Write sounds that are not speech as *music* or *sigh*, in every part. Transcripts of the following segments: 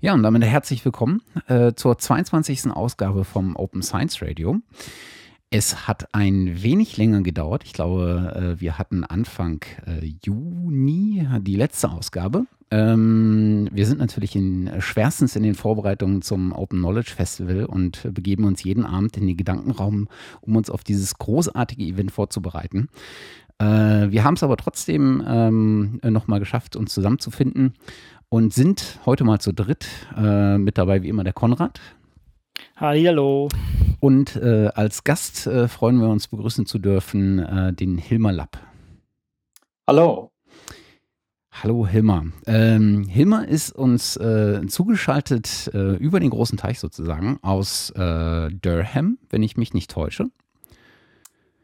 Ja, und damit herzlich willkommen äh, zur 22. Ausgabe vom Open Science Radio. Es hat ein wenig länger gedauert. Ich glaube, äh, wir hatten Anfang äh, Juni die letzte Ausgabe. Ähm, wir sind natürlich in, schwerstens in den Vorbereitungen zum Open Knowledge Festival und begeben uns jeden Abend in den Gedankenraum, um uns auf dieses großartige Event vorzubereiten. Äh, wir haben es aber trotzdem ähm, nochmal geschafft, uns zusammenzufinden und sind heute mal zu dritt. Äh, mit dabei wie immer der Konrad. Hallo. Und äh, als Gast äh, freuen wir uns begrüßen zu dürfen äh, den Hilmar Lapp. Hallo. Hallo Hilmar. Ähm, Hilmar ist uns äh, zugeschaltet äh, über den großen Teich sozusagen aus Durham, wenn ich mich nicht täusche.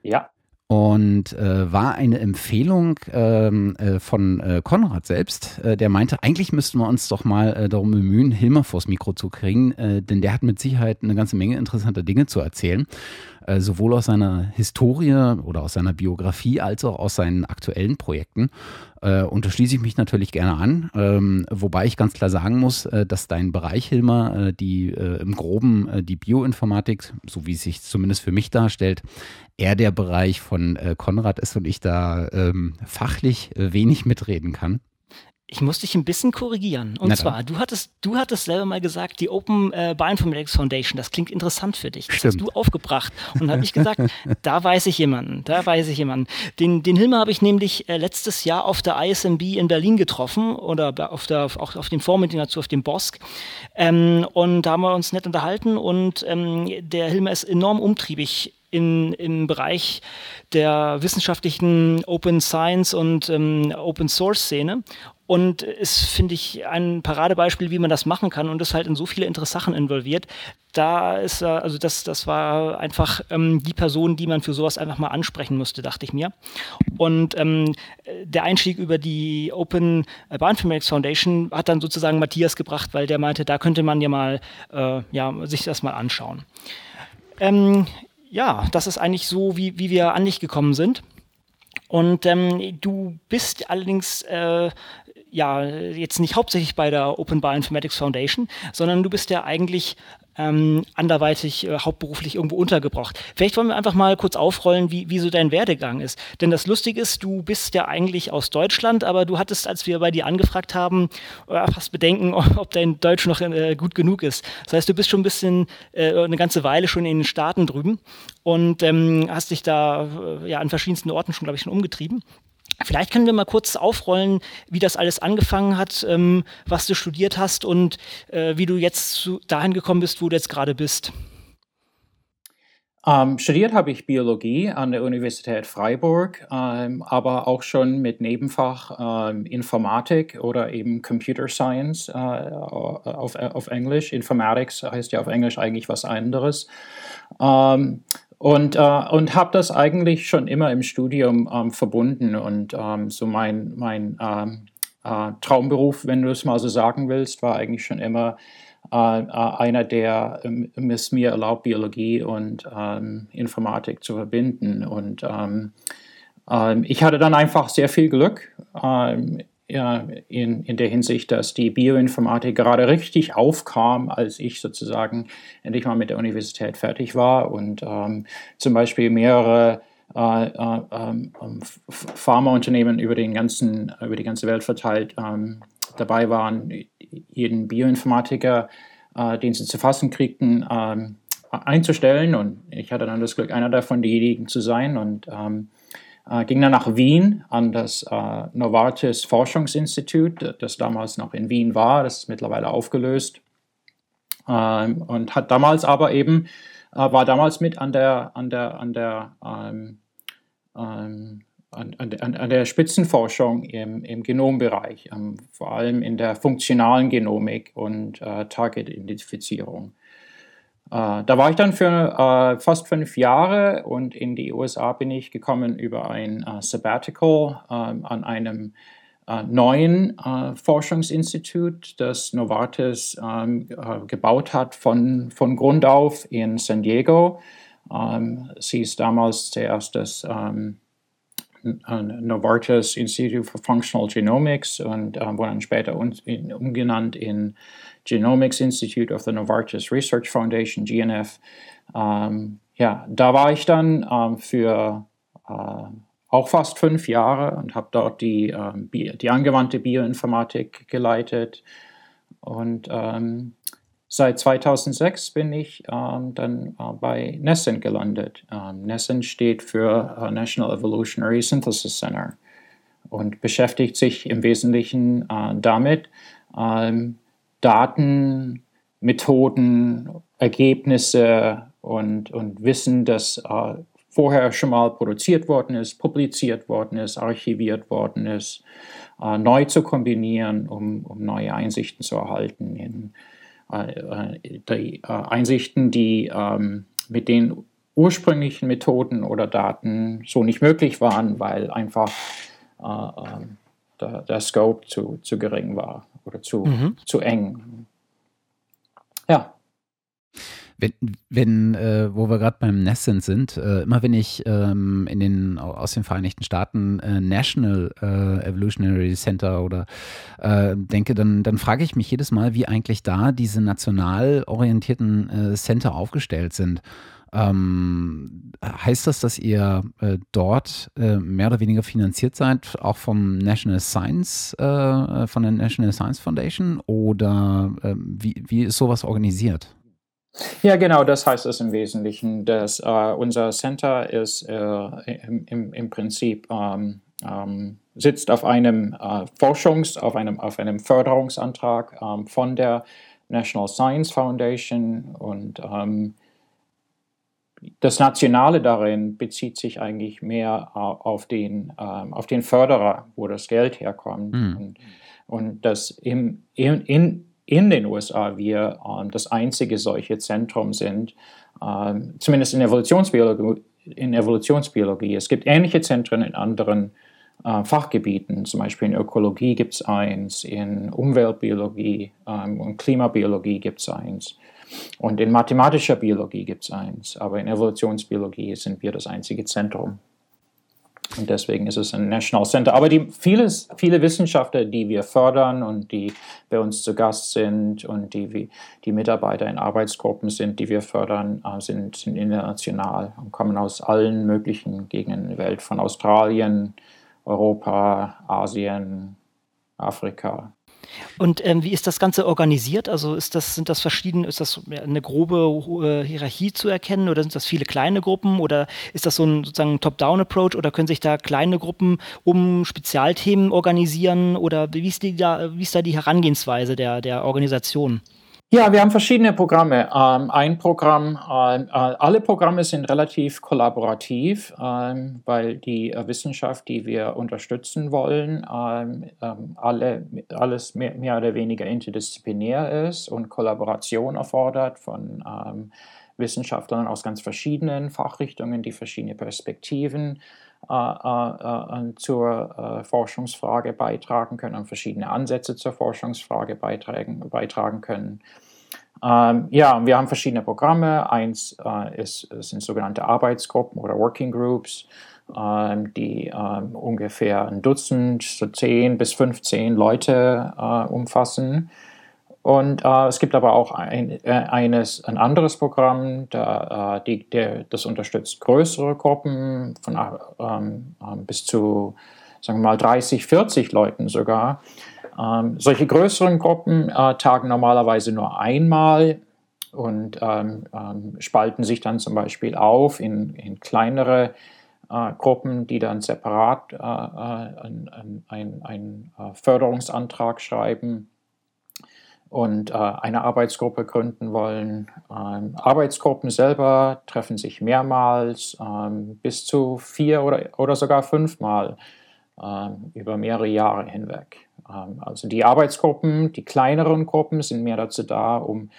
Ja und äh, war eine Empfehlung ähm, äh, von äh, Konrad selbst, äh, der meinte, eigentlich müssten wir uns doch mal äh, darum bemühen, Hilmer vors Mikro zu kriegen, äh, denn der hat mit Sicherheit eine ganze Menge interessanter Dinge zu erzählen, sowohl aus seiner Historie oder aus seiner Biografie als auch aus seinen aktuellen Projekten. und da schließe ich mich natürlich gerne an, ähm, wobei ich ganz klar sagen muss, dass dein Bereich, Hilmer, die im Groben die Bioinformatik, so wie es sich zumindest für mich darstellt, eher der Bereich von äh, Konrad ist und ich da ähm, fachlich äh, wenig mitreden kann. Ich muss dich ein bisschen korrigieren. Und zwar, du hattest, du hattest selber mal gesagt, die Open äh, Bioinformatics Foundation, das klingt interessant für dich. Das Stimmt. hast du aufgebracht. Und dann habe ich gesagt, *laughs* da weiß ich jemanden, da weiß ich jemanden. Den, den Hilmer habe ich nämlich äh, letztes Jahr auf der ISMB in Berlin getroffen oder auf der, auch auf dem Vormittag dazu, auf dem Bosk. Ähm, und da haben wir uns nett unterhalten und ähm, der Hilmer ist enorm umtriebig in, im Bereich der wissenschaftlichen Open Science und ähm, Open Source Szene. Und ist, finde ich, ein Paradebeispiel, wie man das machen kann und ist halt in so viele interessante Sachen involviert. Da ist, also das, das war einfach ähm, die Person, die man für sowas einfach mal ansprechen musste, dachte ich mir. Und ähm, der Einstieg über die Open Bioinformatics Foundation hat dann sozusagen Matthias gebracht, weil der meinte, da könnte man ja mal äh, ja, sich das mal anschauen. Ähm, ja, das ist eigentlich so, wie, wie wir an dich gekommen sind. Und ähm, du bist allerdings äh, ja jetzt nicht hauptsächlich bei der Open Bioinformatics Foundation, sondern du bist ja eigentlich ähm, anderweitig äh, hauptberuflich irgendwo untergebracht. Vielleicht wollen wir einfach mal kurz aufrollen, wie, wie so dein Werdegang ist. Denn das Lustige ist, du bist ja eigentlich aus Deutschland, aber du hattest, als wir bei dir angefragt haben, äh, fast Bedenken, *laughs* ob dein Deutsch noch äh, gut genug ist. Das heißt, du bist schon ein bisschen, äh, eine ganze Weile schon in den Staaten drüben und ähm, hast dich da äh, ja an verschiedensten Orten schon, glaube ich, schon umgetrieben. Vielleicht können wir mal kurz aufrollen, wie das alles angefangen hat, ähm, was du studiert hast und äh, wie du jetzt zu, dahin gekommen bist, wo du jetzt gerade bist. Ähm, studiert habe ich Biologie an der Universität Freiburg, ähm, aber auch schon mit Nebenfach ähm, Informatik oder eben Computer Science äh, auf, auf Englisch. Informatics heißt ja auf Englisch eigentlich was anderes. Ähm, und, äh, und habe das eigentlich schon immer im Studium ähm, verbunden. Und ähm, so mein, mein ähm, äh, Traumberuf, wenn du es mal so sagen willst, war eigentlich schon immer äh, äh einer, der ähm, es mir erlaubt, Biologie und ähm, Informatik zu verbinden. Und ich hatte dann einfach sehr viel Glück ja, in, in der Hinsicht, dass die Bioinformatik gerade richtig aufkam, als ich sozusagen endlich mal mit der Universität fertig war und ähm, zum Beispiel mehrere äh, äh, ähm, Pharmaunternehmen über, den ganzen, über die ganze Welt verteilt ähm, dabei waren, jeden Bioinformatiker, äh, den sie zu fassen kriegten, ähm, einzustellen. Und ich hatte dann das Glück, einer davon diejenigen zu sein. Und äh, ging dann nach Wien an das äh, Novartis Forschungsinstitut, das damals noch in Wien war, das ist mittlerweile aufgelöst. Ähm, und hat damals aber eben, äh, war damals mit an der, an der, an der, ähm, ähm, an, an, an, der Spitzenforschung im, im Genombereich, ähm, vor allem in der funktionalen Genomik und äh, Target-Identifizierung. Äh, da war ich dann für äh, fast fünf Jahre und in die USA bin ich gekommen über ein äh, Sabbatical ähm, an einem äh, neuen äh, Forschungsinstitut, das Novartis ähm, äh, gebaut hat von, von Grund auf in San Diego. Ähm, sie ist damals zuerst das ähm, Novartis Institute for Functional Genomics und wurde dann später umgenannt in Genomics Institute of the Novartis Research Foundation, GNF. Ähm, ja, da war ich dann ähm, für äh, auch fast fünf Jahre und habe dort die, ähm, die angewandte Bioinformatik geleitet. Und ähm, seit 2006 bin ich ähm, dann äh, bei NESSEN gelandet. Ähm, NESSEN steht für uh, National Evolutionary Synthesis Center und beschäftigt sich im Wesentlichen äh, damit, ähm, Daten, Methoden, Ergebnisse und, und Wissen, das äh, vorher schon mal produziert worden ist, publiziert worden ist, archiviert worden ist, äh, neu zu kombinieren, um, um, neue Einsichten zu erhalten. In, äh, äh die äh, Einsichten, die ähm, mit den ursprünglichen Methoden oder Daten so nicht möglich waren, weil einfach äh, ähm, der, der, Scope zu, zu gering war oder zu, mhm. zu eng. Ja. Wenn, wenn äh, wo wir gerade beim Nescent sind, äh, immer wenn ich ähm, in den, aus den Vereinigten Staaten äh, National äh, Evolutionary Center oder äh, denke, dann, dann frage ich mich jedes Mal, wie eigentlich da diese national orientierten äh, Center aufgestellt sind. Ähm, heißt das, dass ihr äh, dort äh, mehr oder weniger finanziert seid, auch vom National Science, äh, von der National Science Foundation? Oder ähm, wie, wie ist sowas organisiert? Ja, genau, das heißt es im Wesentlichen. Dass, äh, unser Center ist äh, im, im, im, Prinzip ähm, ähm, sitzt auf einem äh, Forschungs-, auf einem, auf einem Förderungsantrag ähm, von der National Science Foundation und ähm, das Nationale darin bezieht sich eigentlich mehr auf den, ähm, auf den Förderer, wo das Geld herkommt. Mhm. Und, und dass im, in, in, in den USA wir ähm, das einzige solche Zentrum sind, ähm, zumindest in Evolutionsbiologie, in Evolutionsbiologie. Es gibt ähnliche Zentren in anderen äh, Fachgebieten, zum Beispiel in Ökologie gibt es eins, in Umweltbiologie und Klimabiologie gibt es eins. Und in mathematischer Biologie gibt es eins, aber in Evolutionsbiologie sind wir das einzige Zentrum. Und deswegen ist es ein National Center. Aber die, vieles, viele Wissenschaftler, die wir fördern und die bei uns zu Gast sind und die, die Mitarbeiter in Arbeitsgruppen sind, die wir fördern, äh, sind, sind international und kommen aus allen möglichen Gegenden der Welt, von Australien, Europa, Asien, Afrika. Und ähm, wie ist das Ganze organisiert? Also ist das, sind das verschiedene, ist das eine grobe äh, Hierarchie zu erkennen oder sind das viele kleine Gruppen oder ist das so ein sozusagen Top-Down-Approach oder können sich da kleine Gruppen um Spezialthemen organisieren oder wie ist, die da, wie ist da die Herangehensweise der, der Organisation? Ja, wir haben verschiedene Programme. Ähm, ein Programm, äh, äh, alle Programme sind relativ kollaborativ, ähm, weil die äh, Wissenschaft, die wir unterstützen wollen, ähm, alle, alles mehr, oder weniger interdisziplinär ist und Kollaboration erfordert von Wissenschaftlern aus ganz verschiedenen Fachrichtungen, die verschiedene Perspektiven zur Forschungsfrage beitragen können und verschiedene Ansätze zur Forschungsfrage beitragen, beitragen können. Ähm, ja, wir haben verschiedene Programme. Eins äh, ist, sind sogenannte Arbeitsgruppen oder Working Groups, ähm, die ähm, ungefähr ein Dutzend, so 10 bis 15 Leute äh, umfassen. Und äh, es gibt aber auch ein, äh, eines, ein anderes Programm, da, äh, die, der, das unterstützt größere Gruppen von ähm, ähm, bis zu, sagen wir mal, 30, 40 Leuten sogar. Ähm, solche größeren Gruppen äh, tagen normalerweise nur einmal und ähm, ähm, spalten sich dann zum Beispiel auf in, in kleinere äh, Gruppen, die dann separat äh, einen ein, ein, Förderungsantrag schreiben und äh, eine Arbeitsgruppe gründen wollen. Ähm, Arbeitsgruppen selber treffen sich mehrmals, ähm, bis zu vier oder, oder sogar fünfmal ähm, über mehrere Jahre hinweg. Ähm, also die Arbeitsgruppen, die kleineren Gruppen sind mehr dazu da, um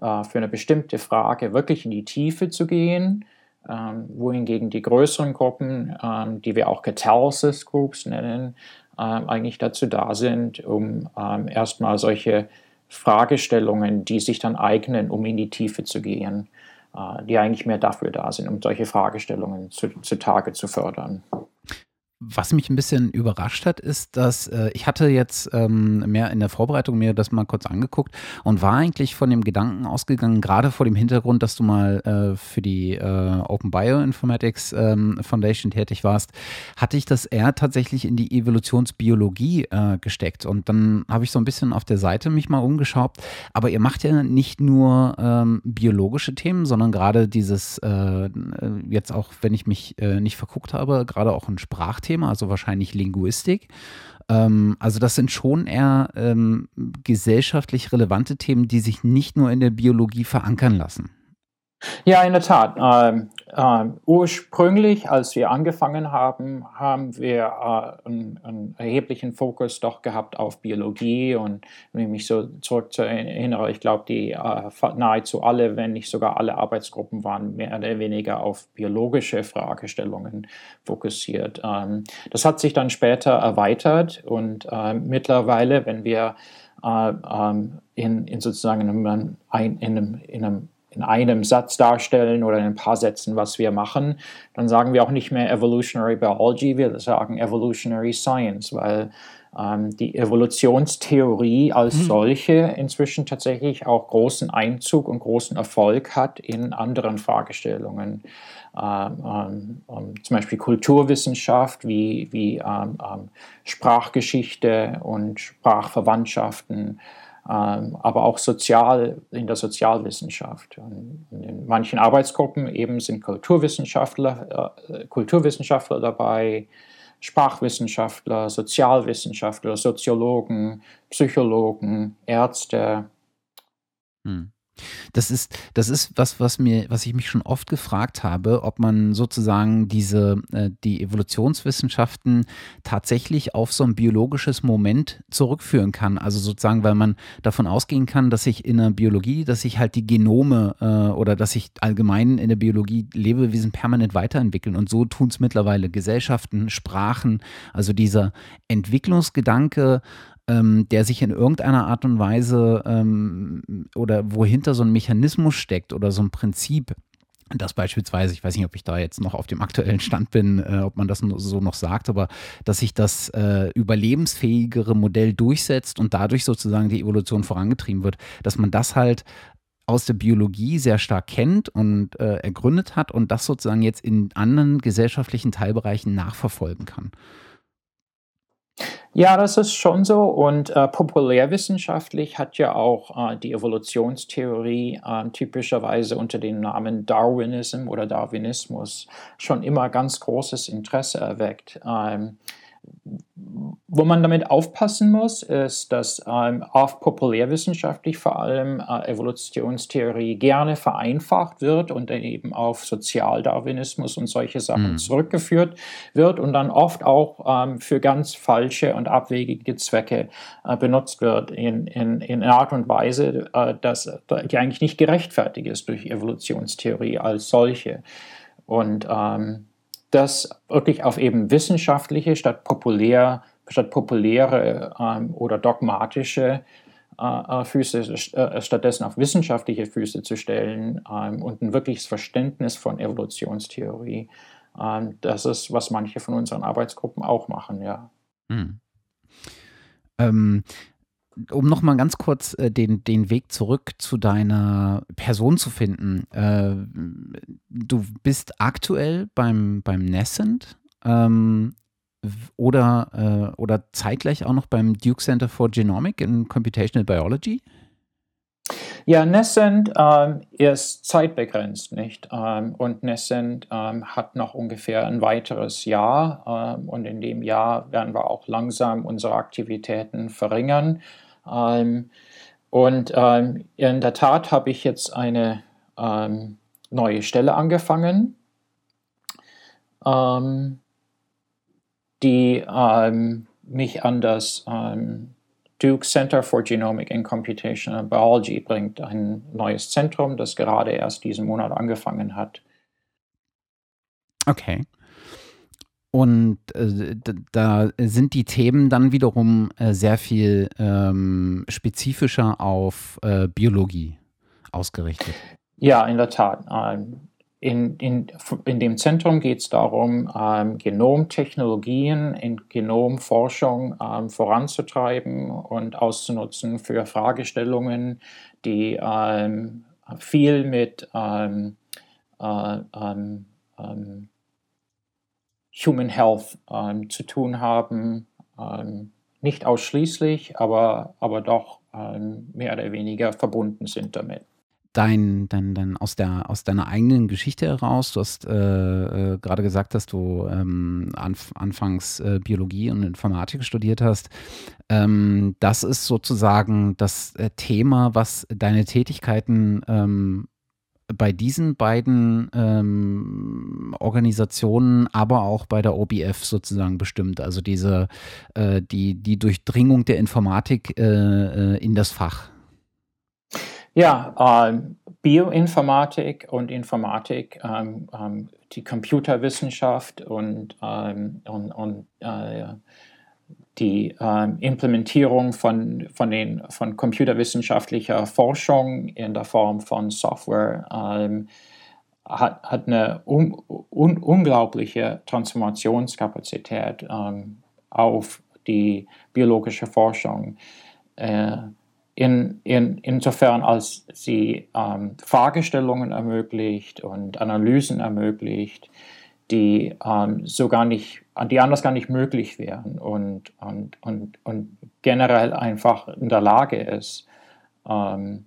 äh, für eine bestimmte Frage wirklich in die Tiefe zu gehen, ähm, wohingegen die größeren Gruppen, ähm, die wir auch Catalysis Groups nennen, eigentlich dazu da sind, um erstmal solche Fragestellungen, die sich dann eignen, um in die Tiefe zu gehen, äh, die eigentlich mehr dafür da sind, um solche Fragestellungen zu, zutage zu fördern. Was mich ein bisschen überrascht hat, ist, dass äh, ich hatte jetzt ähm, mehr in der Vorbereitung mir das mal kurz angeguckt und war eigentlich von dem Gedanken ausgegangen, gerade vor dem Hintergrund, dass du mal äh, für die äh, Open Bioinformatics ähm, Foundation tätig warst, hatte ich das eher tatsächlich in die Evolutionsbiologie äh, gesteckt. Und dann habe ich so ein bisschen auf der Seite mich mal umgeschaut. Aber ihr macht ja nicht nur ähm, biologische Themen, sondern gerade dieses, äh, jetzt auch, wenn ich mich äh, nicht verguckt habe, gerade auch ein Sprachthema. Thema, also wahrscheinlich Linguistik. Ähm, also das sind schon eher ähm, gesellschaftlich relevante Themen, die sich nicht nur in der Biologie verankern lassen. Ja, in der Tat. Ähm, ähm, ursprünglich, als wir angefangen haben, haben wir äh, einen, einen, erheblichen Fokus doch gehabt auf Biologie. Und wenn ich mich so zurück erinnere, ich glaube, die äh, nahezu alle, wenn nicht sogar alle Arbeitsgruppen waren mehr oder weniger auf biologische Fragestellungen fokussiert. Ähm, das hat sich dann später erweitert und äh, mittlerweile, wenn wir äh, ähm, in, in, sozusagen in einem, in einem, in einem in einem Satz darstellen oder in ein paar Sätzen, was wir machen, dann sagen wir auch nicht mehr Evolutionary Biology, wir sagen Evolutionary Science, weil ähm, die Evolutionstheorie als mhm. solche inzwischen tatsächlich auch großen Einzug und großen Erfolg hat in anderen Fragestellungen. Ähm, ähm, ähm zum Beispiel Kulturwissenschaft wie, wie ähm, ähm, Sprachgeschichte und Sprachverwandtschaften aber auch sozial in der Sozialwissenschaft. in manchen Arbeitsgruppen eben sind Kulturwissenschaftler, äh, Kulturwissenschaftler dabei, Sprachwissenschaftler, Sozialwissenschaftler, Soziologen, Psychologen, Ärzte. Hm. Das ist, das ist was, was mir, was ich mich schon oft gefragt habe, ob man sozusagen diese, äh, die Evolutionswissenschaften tatsächlich auf so ein biologisches Moment zurückführen kann. Also sozusagen, weil man davon ausgehen kann, dass sich in der Biologie, dass sich halt die Genome äh, oder dass sich allgemein in der Biologie Lebewesen permanent weiterentwickeln. Und so tun es mittlerweile Gesellschaften, Sprachen. Also dieser Entwicklungsgedanke ähm, der sich in irgendeiner Art und Weise ähm, oder wohinter so ein Mechanismus steckt oder so ein Prinzip, dass beispielsweise, ich weiß nicht, ob ich da jetzt noch auf dem aktuellen Stand bin, äh, ob man das so noch sagt, aber dass sich das äh, überlebensfähigere Modell durchsetzt und dadurch sozusagen die Evolution vorangetrieben wird, dass man das halt aus der Biologie sehr stark kennt und äh, ergründet hat und das sozusagen jetzt in anderen gesellschaftlichen Teilbereichen nachverfolgen kann. Ja, das ist schon so. Und äh, populärwissenschaftlich hat ja auch äh, die Evolutionstheorie äh, typischerweise unter dem Namen Darwinism oder Darwinismus schon immer ganz großes Interesse erweckt. Ähm, wo man damit aufpassen muss, ist, dass ähm, oft populärwissenschaftlich vor allem äh, Evolutionstheorie gerne vereinfacht wird und dann eben auf Sozialdarwinismus und solche Sachen mhm. zurückgeführt wird und dann oft auch ähm, für ganz falsche und abwegige Zwecke äh, benutzt wird in, in, in einer Art und Weise, äh, dass, die eigentlich nicht gerechtfertigt ist durch Evolutionstheorie als solche. Und ähm, das wirklich auf eben wissenschaftliche statt populär, statt populäre ähm, oder dogmatische äh, äh Füße, äh, stattdessen auf wissenschaftliche Füße zu stellen ähm, und ein wirkliches Verständnis von Evolutionstheorie. Ähm, das ist, was manche von unseren Arbeitsgruppen auch machen, ja. Hm. Um nochmal ganz kurz äh, den, den Weg zurück zu deiner Person zu finden. Äh, du bist aktuell beim, beim Nascent ähm, oder, äh, oder zeitgleich auch noch beim Duke Center for Genomic in Computational Biology? Ja, Nascent ähm, ist zeitbegrenzt, nicht? Ähm, und Nascent ähm, hat noch ungefähr ein weiteres Jahr ähm, und in dem Jahr werden wir auch langsam unsere Aktivitäten verringern. Ähm, und ähm, in der Tat habe ich jetzt eine neue Stelle angefangen, die mich an das Duke Center for Genomic and Computational Biology bringt, ein neues Zentrum, das gerade erst diesen Monat angefangen hat. Okay. Und äh, da sind die Themen dann wiederum äh, sehr viel ähm, spezifischer auf äh, Biologie ausgerichtet. Ja, in der Tat. Ähm, in, in, in dem Zentrum geht es darum, ähm, Genomtechnologien in Genomforschung ähm, voranzutreiben und auszunutzen für Fragestellungen, die ähm, viel mit ähm, äh, ähm, ähm, Human Health zu tun haben. nicht ausschließlich, aber, aber doch mehr oder weniger verbunden sind damit dein, dein, dein aus, der, aus deiner eigenen Geschichte heraus, du hast äh, äh, gerade gesagt, dass du ähm, anf anfangs äh, Biologie und Informatik studiert hast. Ähm, das ist sozusagen das äh, Thema, was deine Tätigkeiten ähm, bei diesen beiden ähm, Organisationen, aber auch bei der OBF sozusagen bestimmt. Also diese äh, die, die Durchdringung der Informatik äh, in das Fach. Ja, ähm, Bioinformatik und Informatik, ähm, ähm, die Computerwissenschaft und, ähm, und, und äh, die ähm, Implementierung von, von, den, von computerwissenschaftlicher Forschung in der Form von Software ähm, hat, hat eine un, un, unglaubliche Transformationskapazität auf die biologische Forschung. Äh, in, in, insofern als sie ähm, Fragestellungen ermöglicht und Analysen ermöglicht, die ähm, so gar nicht, die anders gar nicht möglich wären und, und, und, und generell einfach in der Lage ist, ähm,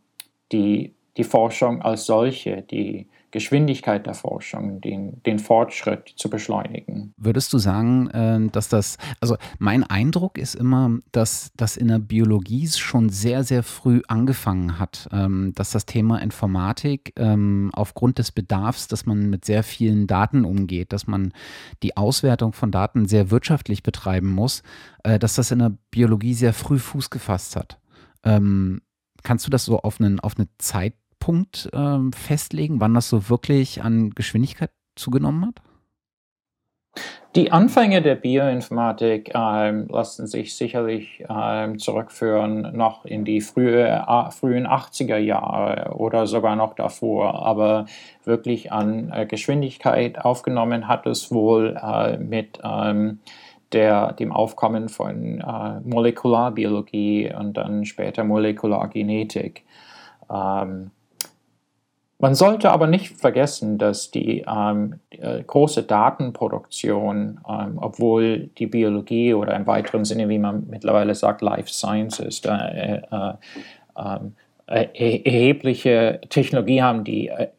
die, die Forschung als solche, die Geschwindigkeit der Forschung, den, den Fortschritt zu beschleunigen. Würdest du sagen, äh, dass das, also mein Eindruck ist immer, dass das in der Biologie schon sehr, sehr früh angefangen hat, ähm, dass das Thema Informatik ähm, aufgrund des Bedarfs, dass man mit sehr vielen Daten umgeht, dass man die Auswertung von Daten sehr wirtschaftlich betreiben muss, äh, dass das in der Biologie sehr früh Fuß gefasst hat. Ähm, kannst du das so auf, einen, auf eine Zeit Punkt ähm, festlegen, wann das so wirklich an Geschwindigkeit zugenommen hat? Die Anfänge der Bioinformatik ähm, lassen sich sicherlich ähm, zurückführen noch in die frühe, äh, frühen 80er Jahre oder sogar noch davor. Aber wirklich an äh, Geschwindigkeit aufgenommen hat es wohl äh, mit ähm, der, dem Aufkommen von äh, Molekularbiologie und dann später Molekulargenetik. Ähm, man sollte aber nicht vergessen, dass die ähm, äh, große Datenproduktion, ähm, obwohl die Biologie oder im weiteren Sinne, wie man mittlerweile sagt, Life Sciences, äh, äh, ähm, erhebliche Technologie haben, die äh,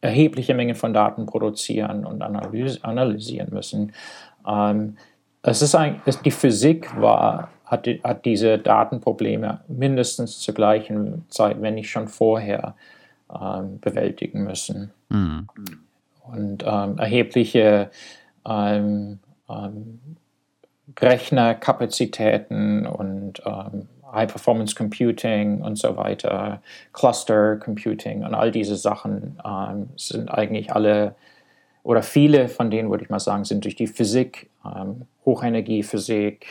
erhebliche Mengen von Daten produzieren und analyse, analysieren müssen. Ähm, es ist ein, die Physik war, hat, hat diese Datenprobleme mindestens zur gleichen Zeit, wenn nicht schon vorher ähm, bewältigen müssen. Mhm. Und ähm, erhebliche ähm, ähm Rechnerkapazitäten und ähm, High-Performance Computing und so weiter, Cluster Computing und all diese Sachen ähm, sind eigentlich alle oder viele von denen, würde ich mal sagen, sind durch die Physik, Hochenergiephysik,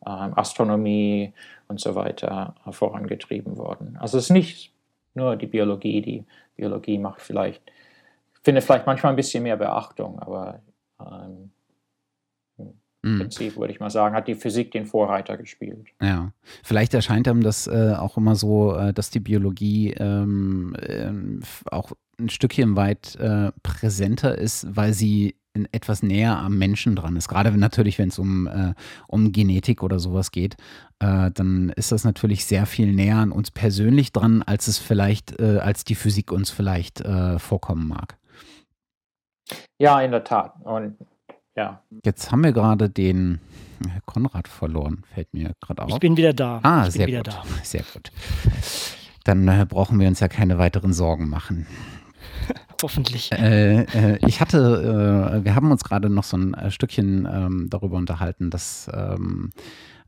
Astronomie und so weiter vorangetrieben worden. Also es ist nicht nur die Biologie. Die Biologie macht vielleicht, findet vielleicht manchmal ein bisschen mehr Beachtung, aber ähm, im mhm. Prinzip würde ich mal sagen, hat die Physik den Vorreiter gespielt. Ja, vielleicht erscheint einem das äh, auch immer so, äh, dass die Biologie ähm, äh, auch ein Stückchen weit äh, präsenter ist, weil sie etwas näher am Menschen dran ist. Gerade natürlich, wenn es um, äh, um Genetik oder sowas geht, äh, dann ist das natürlich sehr viel näher an uns persönlich dran, als es vielleicht, äh, als die Physik uns vielleicht äh, vorkommen mag. Ja, in der Tat. Und ja. Jetzt haben wir gerade den Konrad verloren, fällt mir gerade auf. Ich bin wieder da. Ah, sehr gut. Da. Sehr gut. Dann äh, brauchen wir uns ja keine weiteren Sorgen machen. Hoffentlich. Äh, äh, ich hatte, äh, wir haben uns gerade noch so ein äh, Stückchen ähm, darüber unterhalten, dass, ähm,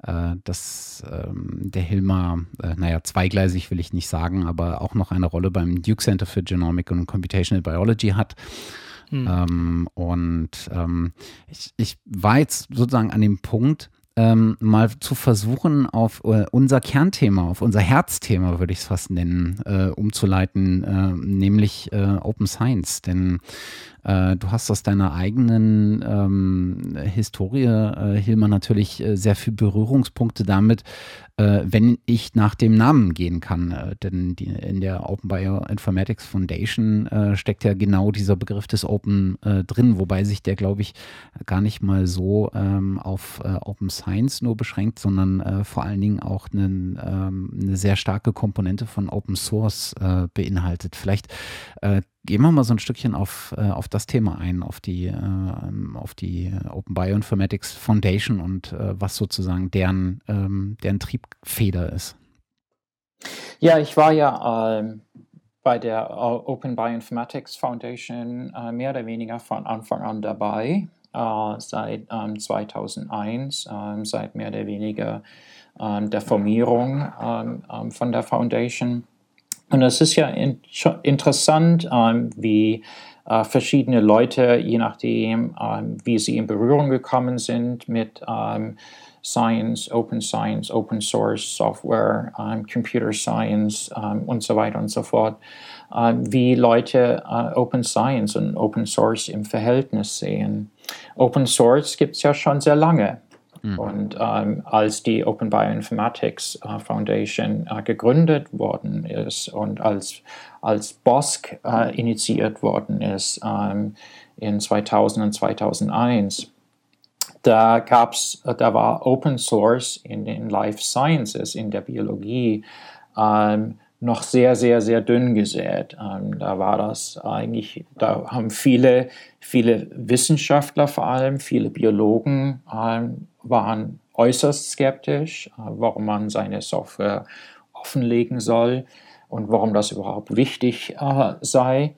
äh, dass ähm, der Hilmer, äh, naja, zweigleisig will ich nicht sagen, aber auch noch eine Rolle beim Duke Center for Genomic und Computational Biology hat. Hm. Ähm, und ähm, ich, ich war jetzt sozusagen an dem Punkt, ähm, mal zu versuchen, auf äh, unser Kernthema, auf unser Herzthema, würde ich es fast nennen, äh, umzuleiten, äh, nämlich äh, Open Science. Denn äh, du hast aus deiner eigenen ähm, Historie, äh, Hilmar, natürlich äh, sehr viele Berührungspunkte damit, äh, wenn ich nach dem Namen gehen kann. Äh, denn die, in der Open Bioinformatics Foundation steckt ja genau dieser Begriff des Open drin, wobei sich der, glaube ich, gar nicht mal so ähm, auf Open Science nur beschränkt, sondern vor allen Dingen auch einen, ähm, eine sehr starke Komponente von Open Source beinhaltet. Vielleicht gehen wir mal so ein Stückchen auf, äh, auf das Thema ein, auf die, äh, auf die Open Bioinformatics Foundation und äh, was sozusagen deren, ähm, deren Triebfeder ist. Ja, ich war ja ähm, bei der Open Bioinformatics Foundation mehr oder weniger von Anfang an dabei, seit 2001, ähm, ähm, seit mehr oder weniger ähm, der Formierung ähm, von der Foundation. Und es ist ja in, interessant, ähm, wie äh, verschiedene Leute, je nachdem, ähm, wie sie in Berührung gekommen sind mit ähm, Science, Open Science, Open Source Software, ähm, Computer Science ähm, und so weiter und so fort, ähm, wie Leute äh, Open Science und Open Source im Verhältnis sehen. Open Source gibt es ja schon sehr lange. Mhm. Und ähm, als die Open Bioinformatics äh, Foundation äh, gegründet worden ist und als, als BOSC äh, initiiert worden ist ähm, in 2000 und 2001, da gab's, da war Open Source in den Life Sciences, in der Biologie, ähm, noch sehr, sehr, sehr dünn gesät. Ähm, da war das eigentlich, da haben viele, viele Wissenschaftler vor allem, viele Biologen ähm, waren äußerst skeptisch, äh, warum man seine Software offenlegen soll und warum das überhaupt wichtig äh, sei.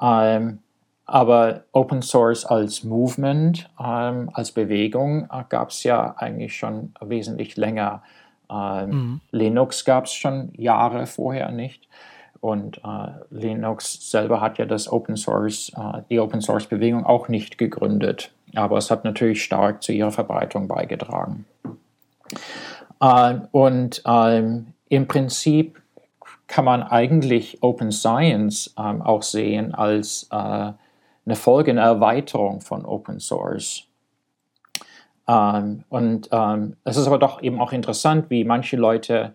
Ähm, aber Open Source als Movement, ähm, als Bewegung äh, gab es ja eigentlich schon wesentlich länger. Ähm, mhm. Linux gab es schon Jahre vorher nicht. Und äh, Linux selber hat ja das Open Source, äh, die Open Source Bewegung auch nicht gegründet. Aber es hat natürlich stark zu ihrer Verbreitung beigetragen. Äh, und ähm, im Prinzip kann man eigentlich Open Science ähm, auch sehen als äh, eine Folgenerweiterung von Open Source. Ähm, und ähm, es ist aber doch eben auch interessant, wie manche Leute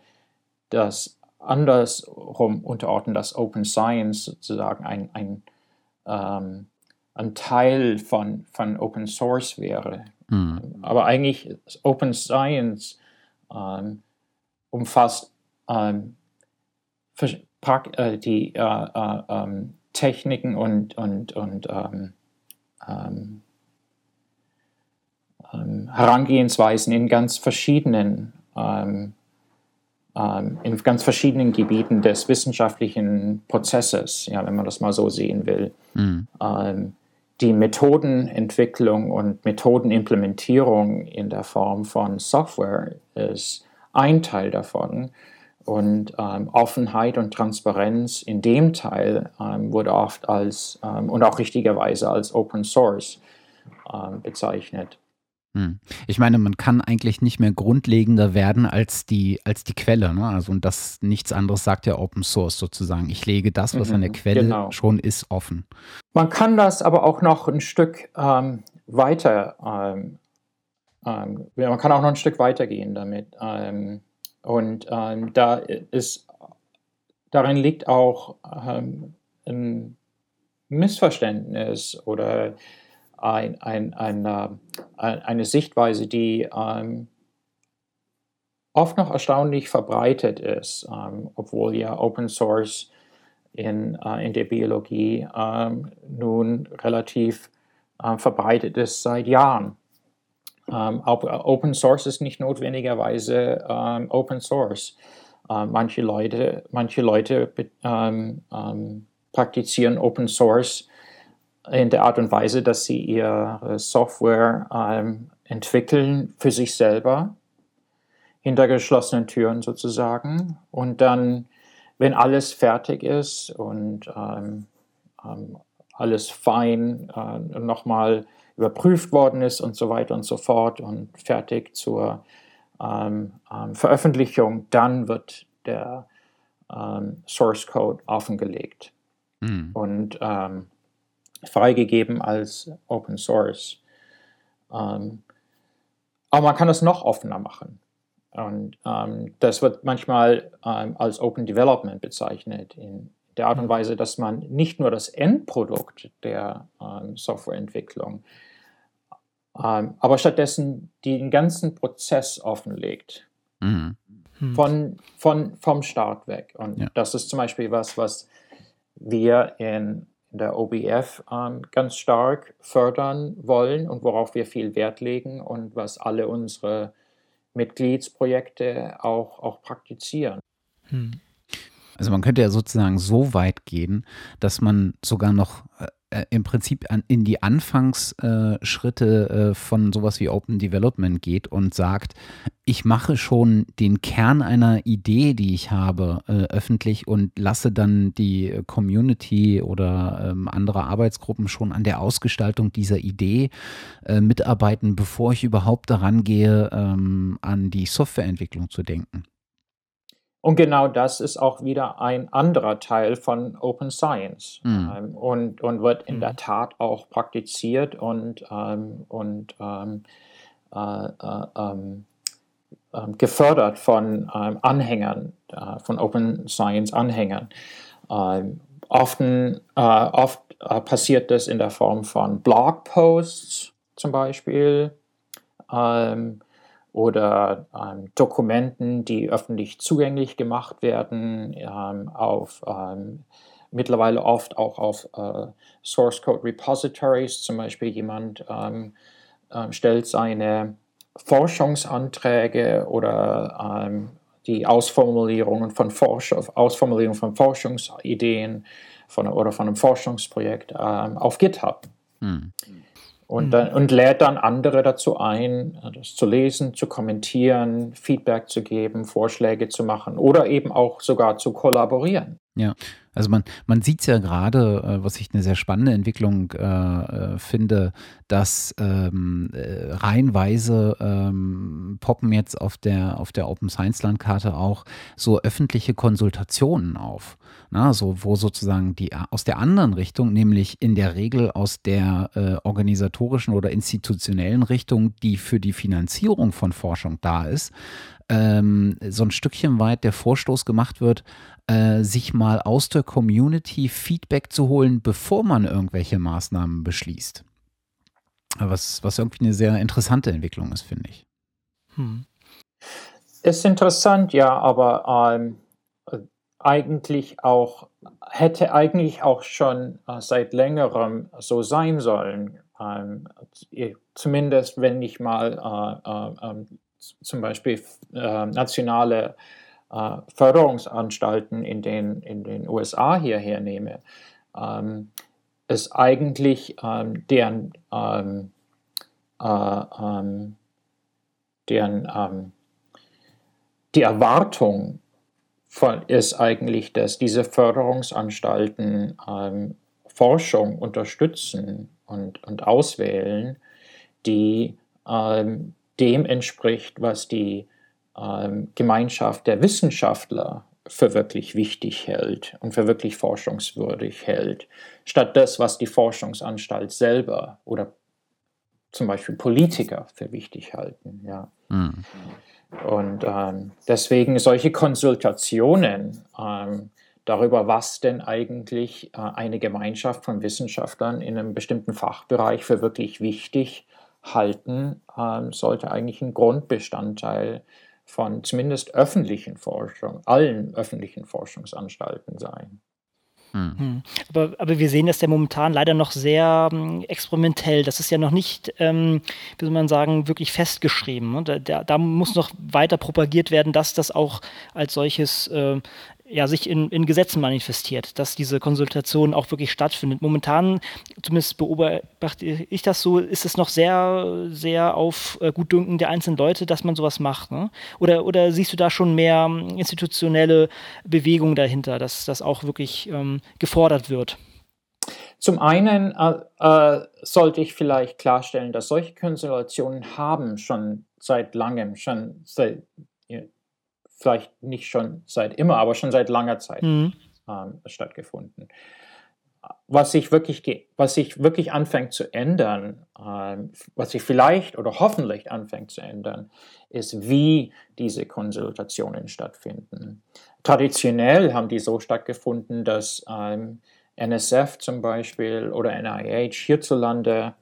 das andersrum unterordnen, dass Open Science sozusagen ein, ein, ähm, ein Teil von, von Open Source wäre. Mhm. Aber eigentlich Open Science ähm, umfasst ähm, äh, die äh, äh, ähm, Techniken und, und, und Herangehensweisen in ganz verschiedenen ähm, ähm, in ganz verschiedenen Gebieten des wissenschaftlichen Prozesses, ja, wenn man das mal so sehen will. Mhm. Ähm, die Methodenentwicklung und Methodenimplementierung in der Form von Software ist ein Teil davon. Und ähm, Offenheit und Transparenz in dem Teil ähm, wurde oft als ähm, und auch richtigerweise als Open Source ähm, bezeichnet. Hm. Ich meine, man kann eigentlich nicht mehr grundlegender werden als die, als die Quelle. Ne? Also, und das nichts anderes sagt ja Open Source sozusagen. Ich lege das, was mhm, an der mhm, Quelle genau. schon ist, offen. Man kann das aber auch noch ein Stück ähm, weiter, ähm, ähm, man kann auch noch ein Stück weitergehen damit. Ähm, und ähm, da ist, darin liegt auch ähm, ein Missverständnis oder ein, ein, ein, äh, eine Sichtweise, die ähm, oft noch erstaunlich verbreitet ist, ähm, obwohl ja Open Source in, äh, in der Biologie ähm, nun relativ äh, verbreitet ist seit Jahren. Open Source ist nicht notwendigerweise Open Source. Manche Leute, manche Leute praktizieren Open Source in der Art und Weise, dass sie ihre Software ähm, entwickeln für sich selber, hinter geschlossenen Türen sozusagen. Und dann, wenn alles fertig ist und ähm, ähm, alles fein äh, nochmal überprüft worden ist und so weiter und so fort und fertig zur ähm, ähm, Veröffentlichung, dann wird der ähm, Source Code offengelegt mhm. und freigegeben als Open Source. Ähm, aber man kann es noch offener machen. Und ähm, das wird manchmal als Open Development bezeichnet, in der Art und Weise, dass man nicht nur das Endprodukt der Softwareentwicklung ähm, aber stattdessen den ganzen Prozess offenlegt. Mhm. Hm. Von, von, vom Start weg. Und ja. das ist zum Beispiel was, was wir in, in der OBF ähm, ganz stark fördern wollen und worauf wir viel Wert legen und was alle unsere Mitgliedsprojekte auch, auch praktizieren. Hm. Also man könnte ja sozusagen so weit gehen, dass man sogar noch äh, im Prinzip an, in die Anfangsschritte äh, von sowas wie Open Development geht und sagt, ich mache schon den Kern einer Idee, die ich habe, äh, öffentlich und lasse dann die Community oder ähm, andere Arbeitsgruppen schon an der Ausgestaltung dieser Idee äh, mitarbeiten, bevor ich überhaupt daran gehe, ähm, an die Softwareentwicklung zu denken. Und genau das ist auch wieder ein anderer Teil von Open Science mhm. ähm, und, und wird in mhm. der Tat auch praktiziert und, ähm, und ähm, äh, äh, ähm, ähm, gefördert von ähm, Anhängern, äh, von Open Science Anhängern. oft, äh, oft äh, passiert das in der Form von Blogposts zum Beispiel. Ähm, oder ähm, Dokumenten, die öffentlich zugänglich gemacht werden, ähm, auf ähm, mittlerweile oft auch auf äh, Source Code Repositories. Zum Beispiel jemand ähm, äh, stellt seine Forschungsanträge oder ähm, die Ausformulierungen von, Forsch Ausformulierung von Forschungsideen von, oder von einem Forschungsprojekt ähm, auf GitHub. Hm und, mhm. dann, und lädt dann andere dazu ein, das zu lesen, zu kommentieren, Feedback zu geben, Vorschläge zu machen oder eben auch sogar zu kollaborieren. Ja, also man, man sieht es ja gerade, äh, was ich eine sehr spannende Entwicklung äh, äh, finde, dass ähm, äh, reihenweise ähm, poppen jetzt auf der, auf der Open Science Landkarte auch so öffentliche Konsultationen auf. Na, so, wo sozusagen die aus der anderen Richtung, nämlich in der Regel aus der äh, organisatorischen oder institutionellen Richtung, die für die Finanzierung von Forschung da ist, ähm, so ein Stückchen weit der Vorstoß gemacht wird, äh, sich mal aus der Community Feedback zu holen, bevor man irgendwelche Maßnahmen beschließt. Was, was irgendwie eine sehr interessante Entwicklung ist, finde ich. Hm. Ist interessant, ja, aber ähm, eigentlich auch, hätte eigentlich auch schon äh, seit längerem so sein sollen. Ähm, zumindest wenn ich mal äh, äh, ähm, zum Beispiel äh, nationale äh, Förderungsanstalten in den, in den USA hierher nehme, ähm, ist eigentlich ähm, deren, ähm, äh, ähm, deren ähm, die Erwartung von, ist eigentlich, dass diese Förderungsanstalten ähm, Forschung unterstützen und, und auswählen, die ähm, dem entspricht, was die ähm, Gemeinschaft der Wissenschaftler für wirklich wichtig hält und für wirklich forschungswürdig hält, statt das, was die Forschungsanstalt selber oder zum Beispiel Politiker für wichtig halten. Ja. Mhm. Und ähm, deswegen solche Konsultationen ähm, darüber, was denn eigentlich äh, eine Gemeinschaft von Wissenschaftlern in einem bestimmten Fachbereich für wirklich wichtig halten, ähm, sollte eigentlich ein Grundbestandteil von zumindest öffentlichen Forschung, allen öffentlichen Forschungsanstalten sein. Hm. hm. Aber, aber wir sehen das ja momentan leider noch sehr ähm, experimentell. Das ist ja noch nicht, ähm, wie soll man sagen, wirklich festgeschrieben. Ne? Da, da, da, muss noch weiter propagiert werden, dass das auch als solches äh, ja, sich in, in Gesetzen manifestiert, dass diese Konsultation auch wirklich stattfindet. Momentan, zumindest beobachte ich das so, ist es noch sehr, sehr auf äh, Gutdünken der einzelnen Leute, dass man sowas macht. Ne? Oder, oder siehst du da schon mehr ähm, institutionelle Bewegung dahinter, dass das auch wirklich ähm, gefordert wird? Zum einen äh, äh, sollte ich vielleicht klarstellen, dass solche Konstellationen haben schon seit langem, schon seit, vielleicht nicht schon seit immer, aber schon seit langer Zeit mhm. ähm, stattgefunden. Was sich wirklich, was sich wirklich anfängt zu ändern, ähm, was sich vielleicht oder hoffentlich anfängt zu ändern, ist, wie diese Konsultationen stattfinden. Traditionell haben die so stattgefunden, dass ähm, NSF zum Beispiel oder NIH hierzulande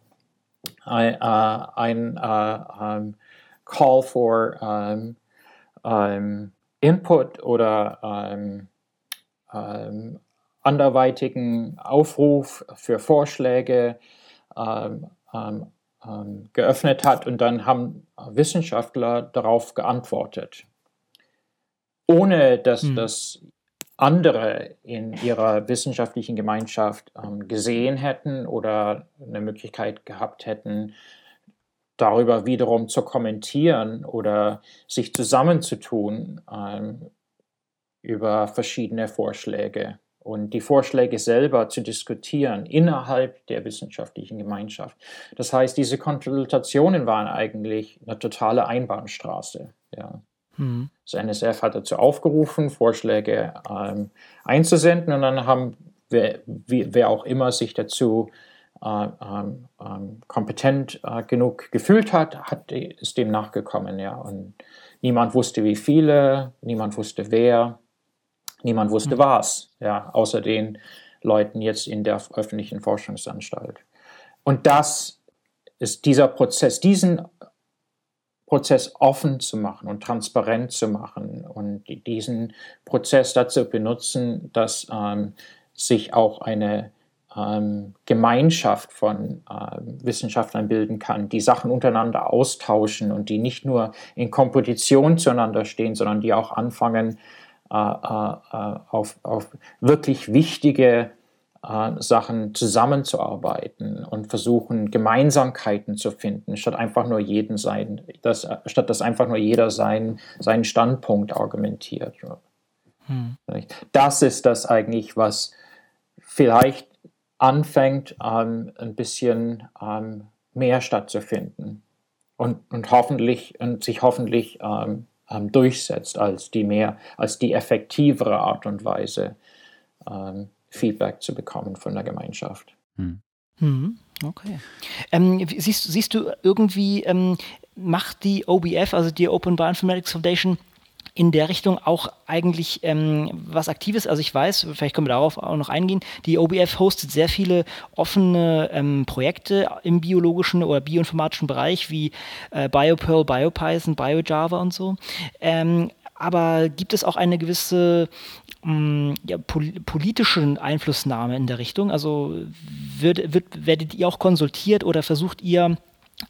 ein, uh, ein uh, um, Call for um, um, Input oder anderweitigen Aufruf für Vorschläge geöffnet hat und dann haben Wissenschaftler darauf geantwortet, ohne dass hm. das andere in ihrer wissenschaftlichen Gemeinschaft ähm, gesehen hätten oder eine Möglichkeit gehabt hätten, darüber wiederum zu kommentieren oder sich zusammenzutun ähm, über verschiedene Vorschläge und die Vorschläge selber zu diskutieren innerhalb der wissenschaftlichen Gemeinschaft. Das heißt, diese Konsultationen waren eigentlich eine totale Einbahnstraße. Ja. Mhm. Das NSF hat dazu aufgerufen, Vorschläge ähm, einzusenden und dann haben wer, wer auch immer sich dazu äh, kompetent äh, genug gefühlt hat, hat, ist dem nachgekommen. Ja. Und niemand wusste, wie viele, niemand wusste, wer, niemand wusste mhm. was, ja, außer den Leuten jetzt in der öffentlichen Forschungsanstalt. Und das ist dieser Prozess, diesen Prozess offen zu machen und transparent zu machen und diesen Prozess dazu benutzen, dass ähm, sich auch eine ähm, Gemeinschaft von ähm, Wissenschaftlern bilden kann, die Sachen untereinander austauschen und die nicht nur in Kompetition zueinander stehen, sondern die auch anfangen, äh, äh, äh auf, auf wirklich wichtige äh, Sachen zusammenzuarbeiten und versuchen, Gemeinsamkeiten zu finden, statt einfach nur jeden sein, das, statt dass einfach nur jeder sein, seinen Standpunkt argumentiert. Hm. Das ist das eigentlich, was vielleicht anfängt, ähm, ein bisschen ähm, mehr stattzufinden und, und hoffentlich und sich hoffentlich ähm, ähm durchsetzt als die mehr, als die effektivere Art und Weise, ähm, Feedback zu bekommen von der Gemeinschaft. Hm. hm okay. Ähm, siehst, siehst du irgendwie, ähm, macht die OBF, also die Open Bioinformatics Foundation, in der Richtung auch eigentlich ähm, was Aktives. Also ich weiß, vielleicht können wir darauf auch noch eingehen, die OBF hostet sehr viele offene ähm, Projekte im biologischen oder bioinformatischen Bereich wie äh, BioPearl, BioPython, BioJava und so. Ähm, aber gibt es auch eine gewisse mh, ja, pol politischen Einflussnahme in der Richtung? Also wird, wird, werdet ihr auch konsultiert oder versucht ihr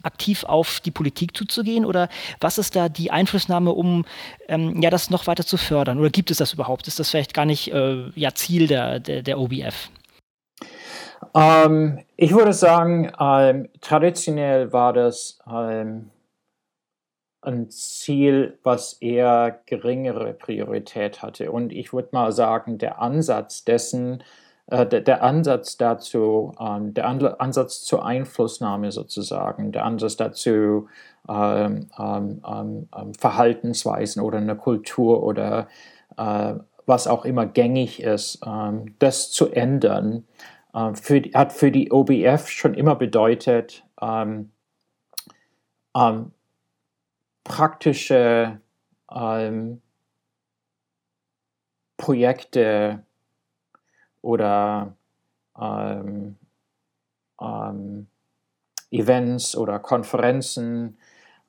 aktiv auf die Politik zuzugehen oder was ist da die Einflussnahme, um ähm, ja das noch weiter zu fördern? Oder gibt es das überhaupt? Ist das vielleicht gar nicht äh, ja, Ziel der, der, der OBF? Ähm, ich würde sagen, ähm, traditionell war das ähm, ein Ziel, was eher geringere Priorität hatte. Und ich würde mal sagen, der Ansatz dessen, äh, der, der, Ansatz dazu, ähm, der Ansatz zur Einflussnahme sozusagen, der Ansatz dazu, ähm, ähm, ähm, ähm Verhaltensweisen oder eine Kultur oder äh, was auch immer gängig ist, das zu ändern, äh, für, hat für die OBF schon immer bedeutet, praktische Projekte oder ähm, ähm, Events oder Konferenzen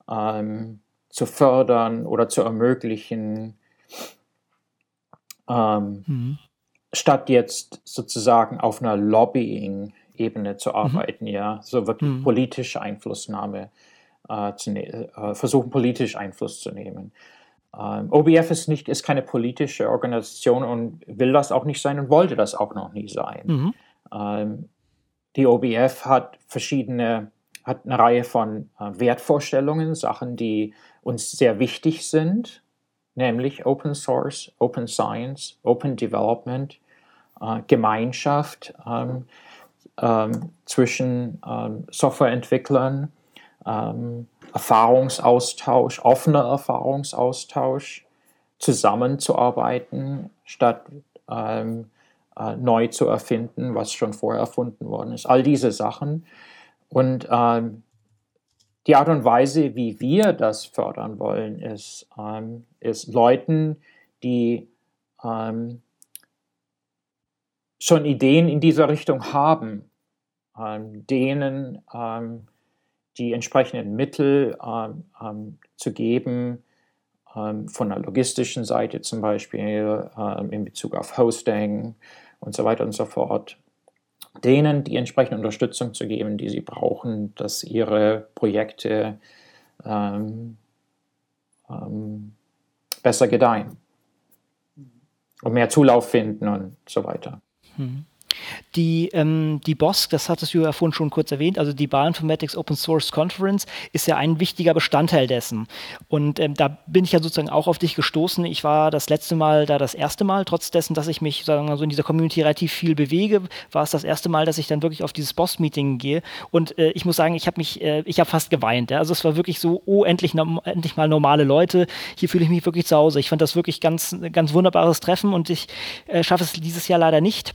ähm, zu fördern oder zu ermöglichen, ähm, mhm. statt jetzt sozusagen auf einer Lobbying-Ebene zu mhm. arbeiten, mhm. ja, so wirklich mhm. politische Einflussnahme äh, zu ne-, äh, versuchen, politisch Einfluss zu nehmen. Ähm, OBF ist, nicht, ist keine politische Organisation und will das auch nicht sein und wollte das auch noch nie sein. Mhm. Ähm, die OBF hat verschiedene, hat eine Reihe von äh, Wertvorstellungen, Sachen, die uns sehr wichtig sind, nämlich Open Source, Open Science, Open Development, äh, Gemeinschaft, ähm, ähm, zwischen ähm, Softwareentwicklern, ähm, Erfahrungsaustausch, offener Erfahrungsaustausch, zusammenzuarbeiten, statt ähm, äh, neu zu erfinden, was schon vorher erfunden worden ist. All diese Sachen. Und ähm, die Art und Weise, wie wir das fördern wollen, ist, ähm, ist Leuten, die ähm, schon Ideen in dieser Richtung haben, ähm, denen ähm, die entsprechenden Mittel ähm, ähm, zu geben, von der logistischen Seite zum Beispiel, in Bezug auf Hosting und so weiter und so fort, denen die entsprechende Unterstützung zu geben, die sie brauchen, dass ihre Projekte ähm, ähm, besser gedeihen und mehr Zulauf finden und so weiter. Hm. Die, ähm, die BOSC, das hattest du ja vorhin schon kurz erwähnt, also die Bioinformatics Open Source Conference ist ja ein wichtiger Bestandteil dessen. Und ähm, da bin ich ja sozusagen auch auf dich gestoßen. Ich war das letzte Mal da das erste Mal, trotz dessen, dass ich mich sagen wir, so in dieser Community relativ viel bewege, war es das erste Mal, dass ich dann wirklich auf dieses BOSC-Meeting gehe. Und äh, ich muss sagen, ich habe mich, äh, ich habe fast geweint. Ja? Also es war wirklich so, oh, endlich, endlich mal normale Leute. Hier fühle ich mich wirklich zu Hause. Ich fand das wirklich ganz, ganz wunderbares Treffen und ich äh, schaffe es dieses Jahr leider nicht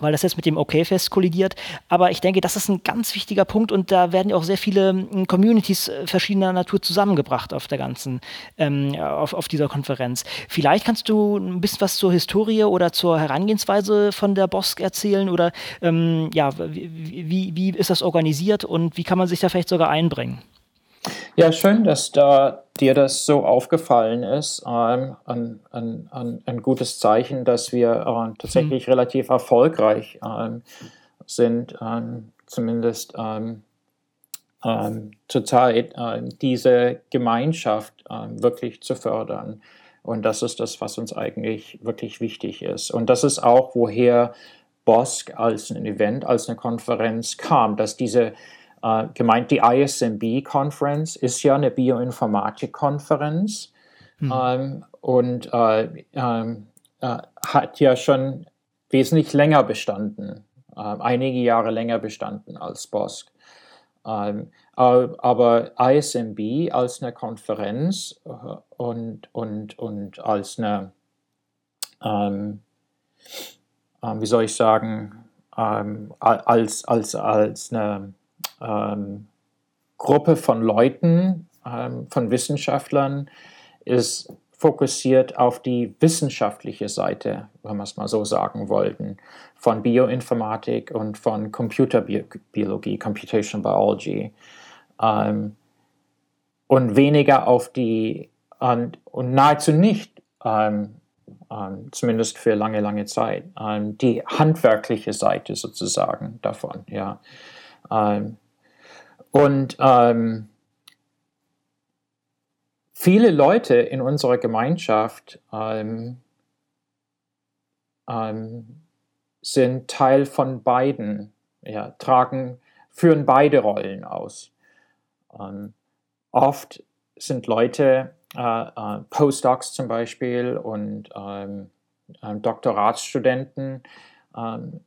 weil das jetzt mit dem OK-Fest kollidiert. Aber ich denke, das ist ein ganz wichtiger Punkt und da werden ja auch sehr viele hm, Communities äh, verschiedener Natur zusammengebracht auf der ganzen, ähm, auf, auf dieser Konferenz. Vielleicht kannst du ein bisschen was zur Historie oder zur Herangehensweise von der BOSC erzählen oder ähm, ja, wie, wie, wie ist das organisiert und wie kann man sich da vielleicht sogar einbringen? Ja, schön, dass da dir das so aufgefallen ist. Ähm, ein, ein, ein, ein, gutes Zeichen, dass wir äh, tatsächlich hm. relativ erfolgreich ähm, sind, ähm, zumindest ähm, ähm, zurzeit, äh, diese Gemeinschaft äh, wirklich zu fördern. Und das ist das, was uns eigentlich wirklich wichtig ist. Und das ist auch, woher BOSC als ein Event, als eine Konferenz kam, dass diese äh, gemeint, die ISMB-Conference ist ja eine Bioinformatik-Konferenz hm. ähm, und äh, ähm, äh, hat ja schon wesentlich länger bestanden, ähm, einige Jahre länger bestanden als BOSC. Ähm, aber ISMB als eine Konferenz äh, und, und, und als eine, ähm, wie soll ich sagen, als, als, als eine ähm, Gruppe von Leuten, ähm, von Wissenschaftlern, ist fokussiert auf die wissenschaftliche Seite, wenn wir es mal so sagen wollten, von Bioinformatik und von Computerbiologie, Computational Biology. Ähm, und weniger auf die, und, und nahezu nicht, ähm, ähm, zumindest für lange, lange Zeit, ähm, die handwerkliche Seite sozusagen davon. Ja. Und ähm, viele Leute in unserer Gemeinschaft ähm, ähm, sind Teil von beiden, ja, tragen, führen beide Rollen aus. Ähm, oft sind Leute, äh, äh, Postdocs zum Beispiel und ähm, äh, Doktoratsstudenten,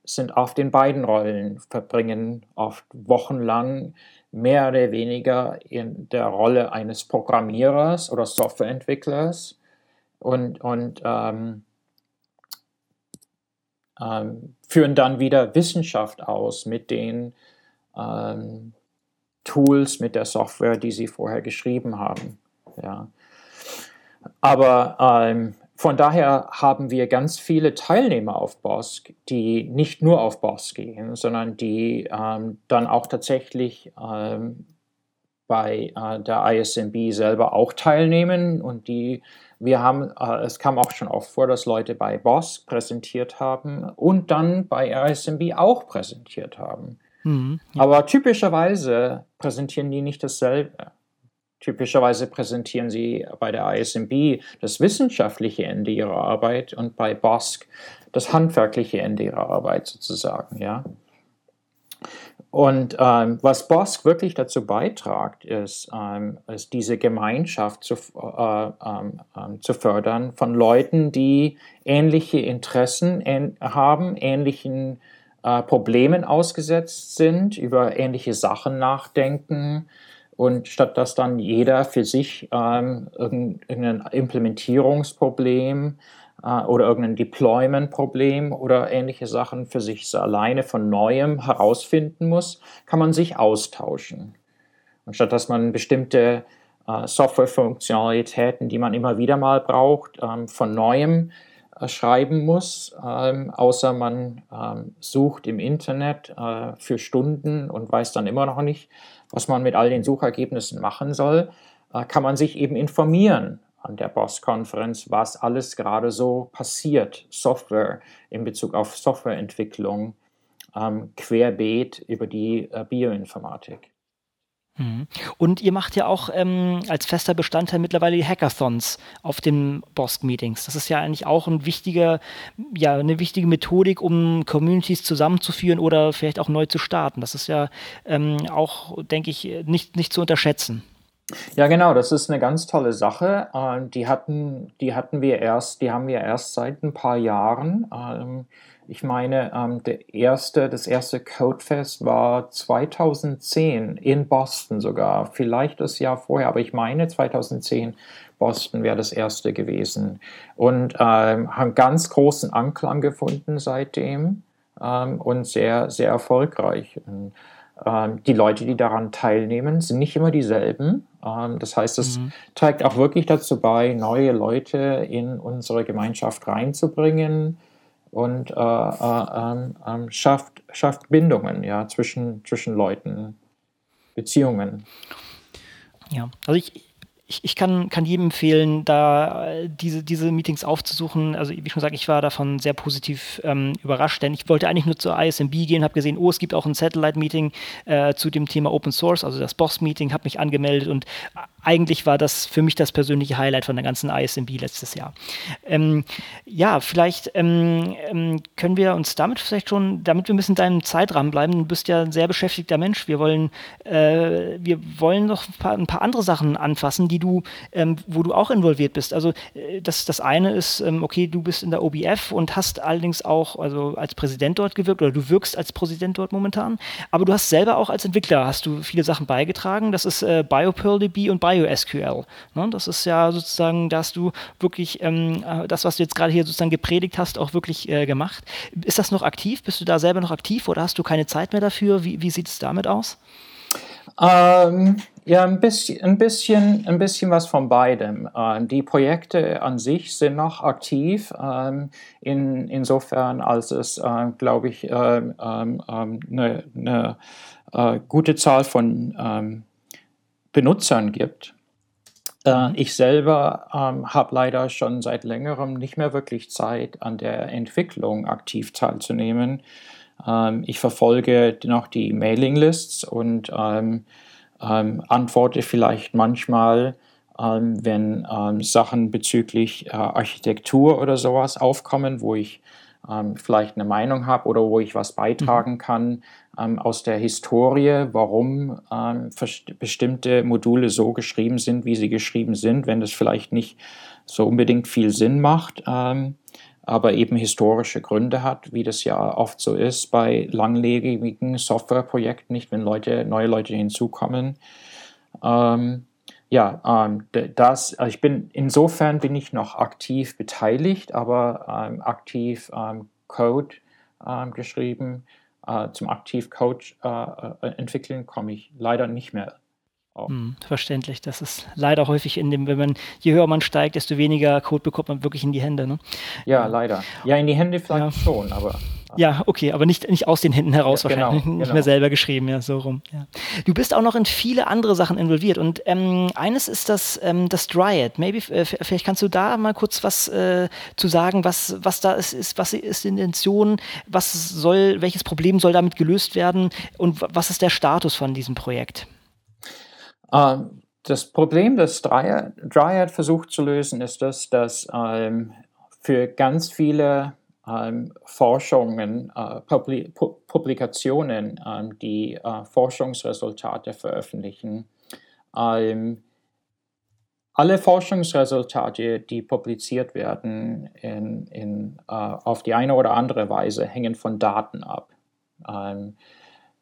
sind oft in beiden Rollen, verbringen oft wochenlang mehr oder weniger in der Rolle eines Programmierers oder Softwareentwicklers und, und ähm, ähm, führen dann wieder Wissenschaft aus mit den ähm, Tools, mit der Software, die sie vorher geschrieben haben. Ja. Aber ähm, von daher haben wir ganz viele Teilnehmer auf BOSC, die nicht nur auf BOSC gehen, sondern die ähm, dann auch tatsächlich ähm, bei äh, der ISMB selber auch teilnehmen und die wir haben, äh, es kam auch schon oft vor, dass Leute bei BOSC präsentiert haben und dann bei ISMB auch präsentiert haben. Mhm, ja. Aber typischerweise präsentieren die nicht dasselbe. Typischerweise präsentieren sie bei der ISMB das wissenschaftliche Ende ihrer Arbeit und bei BOSC das handwerkliche Ende ihrer Arbeit sozusagen, ja. Und ähm, was BOSC wirklich dazu beitragt, ist, ähm, ist diese Gemeinschaft zu, äh, ähm, ähm zu fördern von Leuten, die ähnliche Interessen ähn haben, ähnlichen äh, Problemen ausgesetzt sind, über ähnliche Sachen nachdenken und statt dass dann jeder für sich ähm, irgendein Implementierungsproblem äh, oder irgendein Deployment-Problem oder ähnliche Sachen für sich alleine von neuem herausfinden muss, kann man sich austauschen. Und statt dass man bestimmte äh, Software-Funktionalitäten, die man immer wieder mal braucht, ähm, von neuem äh, schreiben muss, ähm, außer man ähm, sucht im Internet äh, für Stunden und weiß dann immer noch nicht, was man mit all den Suchergebnissen machen soll, äh, kann man sich eben informieren an der BOSS-Konferenz, was alles gerade so passiert, Software in Bezug auf Softwareentwicklung, ähm, querbeet über die äh, Bioinformatik. Mhm. Und ihr macht ja auch ähm, als fester Bestandteil mittlerweile die Hackathons auf den BOSC-Meetings. Das ist ja eigentlich auch ein wichtiger, ja, eine wichtige Methodik, um Communities zusammenzuführen oder vielleicht auch neu zu starten. Das ist ja ähm, auch, denke ich, nicht, nicht zu unterschätzen. Ja, genau, das ist eine ganz tolle Sache. Äh, die hatten, die hatten wir erst, die haben wir erst seit ein paar Jahren. Ich meine, ähm, der erste, das erste Codefest war 2010 in Boston sogar. Vielleicht das Jahr vorher, aber ich meine 2010 Boston wäre das erste gewesen. Und ähm, haben ganz großen Anklang gefunden seitdem ähm, und sehr, sehr erfolgreich. Und, ähm, die Leute, die daran teilnehmen, sind nicht immer dieselben. Ähm, das heißt, es mhm. trägt auch wirklich dazu bei, neue Leute in unsere Gemeinschaft reinzubringen und äh, äh, ähm, schafft, schafft Bindungen ja, zwischen, zwischen Leuten, Beziehungen. Ja, also ich, ich, ich kann, kann jedem empfehlen, da äh, diese, diese Meetings aufzusuchen. Also wie schon gesagt, ich war davon sehr positiv ähm, überrascht, denn ich wollte eigentlich nur zur ISMB gehen, habe gesehen, oh, es gibt auch ein Satellite-Meeting äh, zu dem Thema Open Source, also das Boss-Meeting, habe mich angemeldet und eigentlich war das für mich das persönliche Highlight von der ganzen ISMB letztes Jahr. Ähm, ja, vielleicht ähm, ähm, können wir uns damit vielleicht schon, damit wir ein bisschen in deinem Zeitrahmen bleiben, du bist ja ein sehr beschäftigter Mensch, wir wollen, äh, wir wollen noch ein paar, ein paar, andere Sachen anfassen, die du, ähm, wo du auch involviert bist. Also äh, das, das eine ist, ähm, okay, du bist in der OBF und hast allerdings auch also als Präsident dort gewirkt oder du wirkst als Präsident dort momentan, aber du hast selber auch als Entwickler hast du viele Sachen beigetragen. Das ist äh, BioPearlDB und Bio BioSQL. Ne? Das ist ja sozusagen, dass du wirklich ähm, äh, das, was du jetzt gerade hier sozusagen gepredigt hast, auch wirklich äh, gemacht. Ist das noch aktiv? Bist du da selber noch aktiv oder hast du keine Zeit mehr dafür? Wie, wie sieht es damit aus? Ähm, ja, ein bisschen, ein, bisschen, ein bisschen was von beidem. Ähm, die Projekte an sich sind noch aktiv, ähm, in, insofern als es, äh, glaube ich, eine ähm, ähm, ne, ne, äh, gute Zahl von Benutzern gibt. Äh, ich selber ähm, habe leider schon seit längerem nicht mehr wirklich Zeit, an der Entwicklung aktiv teilzunehmen. Ähm, ich verfolge noch die Mailinglists und ähm, ähm antworte vielleicht manchmal, ähm, wenn ähm, Sachen bezüglich äh, Architektur oder sowas aufkommen, wo ich vielleicht eine Meinung habe oder wo ich was beitragen mhm. kann ähm, aus der Historie, warum ähm, bestimmte Module so geschrieben sind, wie sie geschrieben sind, wenn das vielleicht nicht so unbedingt viel Sinn macht, ähm, aber eben historische Gründe hat, wie das ja oft so ist bei langlebigen Softwareprojekten, nicht wenn Leute, neue Leute hinzukommen. Ähm, ja, ähm, das, also ich bin, insofern bin ich noch aktiv beteiligt, aber ähm, aktiv ähm, Code ähm, geschrieben äh, zum Aktivcoach äh, äh, entwickeln, komme ich leider nicht mehr hm, verständlich. Das ist leider häufig in dem, wenn man, je höher man steigt, desto weniger Code bekommt man wirklich in die Hände. Ne? Ja, leider. Ja, in die Hände vielleicht ja. schon, aber ja, okay, aber nicht, nicht aus den Händen heraus ja, genau, wahrscheinlich, nicht genau. mehr selber geschrieben, ja, so rum. Ja. Du bist auch noch in viele andere Sachen involviert und ähm, eines ist das, ähm, das Dryad. Maybe, äh, vielleicht kannst du da mal kurz was äh, zu sagen, was, was da ist, ist, was ist die Intention, was soll, welches Problem soll damit gelöst werden und was ist der Status von diesem Projekt? Ähm, das Problem, das Dryad, versucht zu lösen, ist das, dass ähm, für ganz viele ähm, Forschungen, äh, Publi Pu Publikationen, ähm, die äh, Forschungsresultate veröffentlichen. Alle Forschungsresultate, die publiziert werden, in, in, äh, auf die eine oder andere Weise hängen von Daten ab.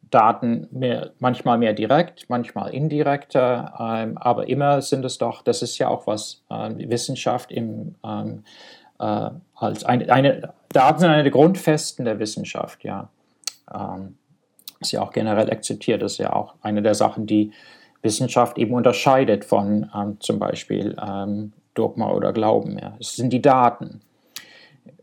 Ähm, Daten mehr, manchmal mehr direkt, manchmal indirekter, ähm, aber immer sind es doch, das ist ja auch was äh, Wissenschaft im, ähm, äh, als eine, eine, Daten sind eine der Grundfesten der Wissenschaft, ja. Ähm, ist ja auch generell akzeptiert, das ist ja auch eine der Sachen, die Wissenschaft eben unterscheidet von ähm, zum Beispiel ähm, Dogma oder Glauben. Ja. Es sind die Daten.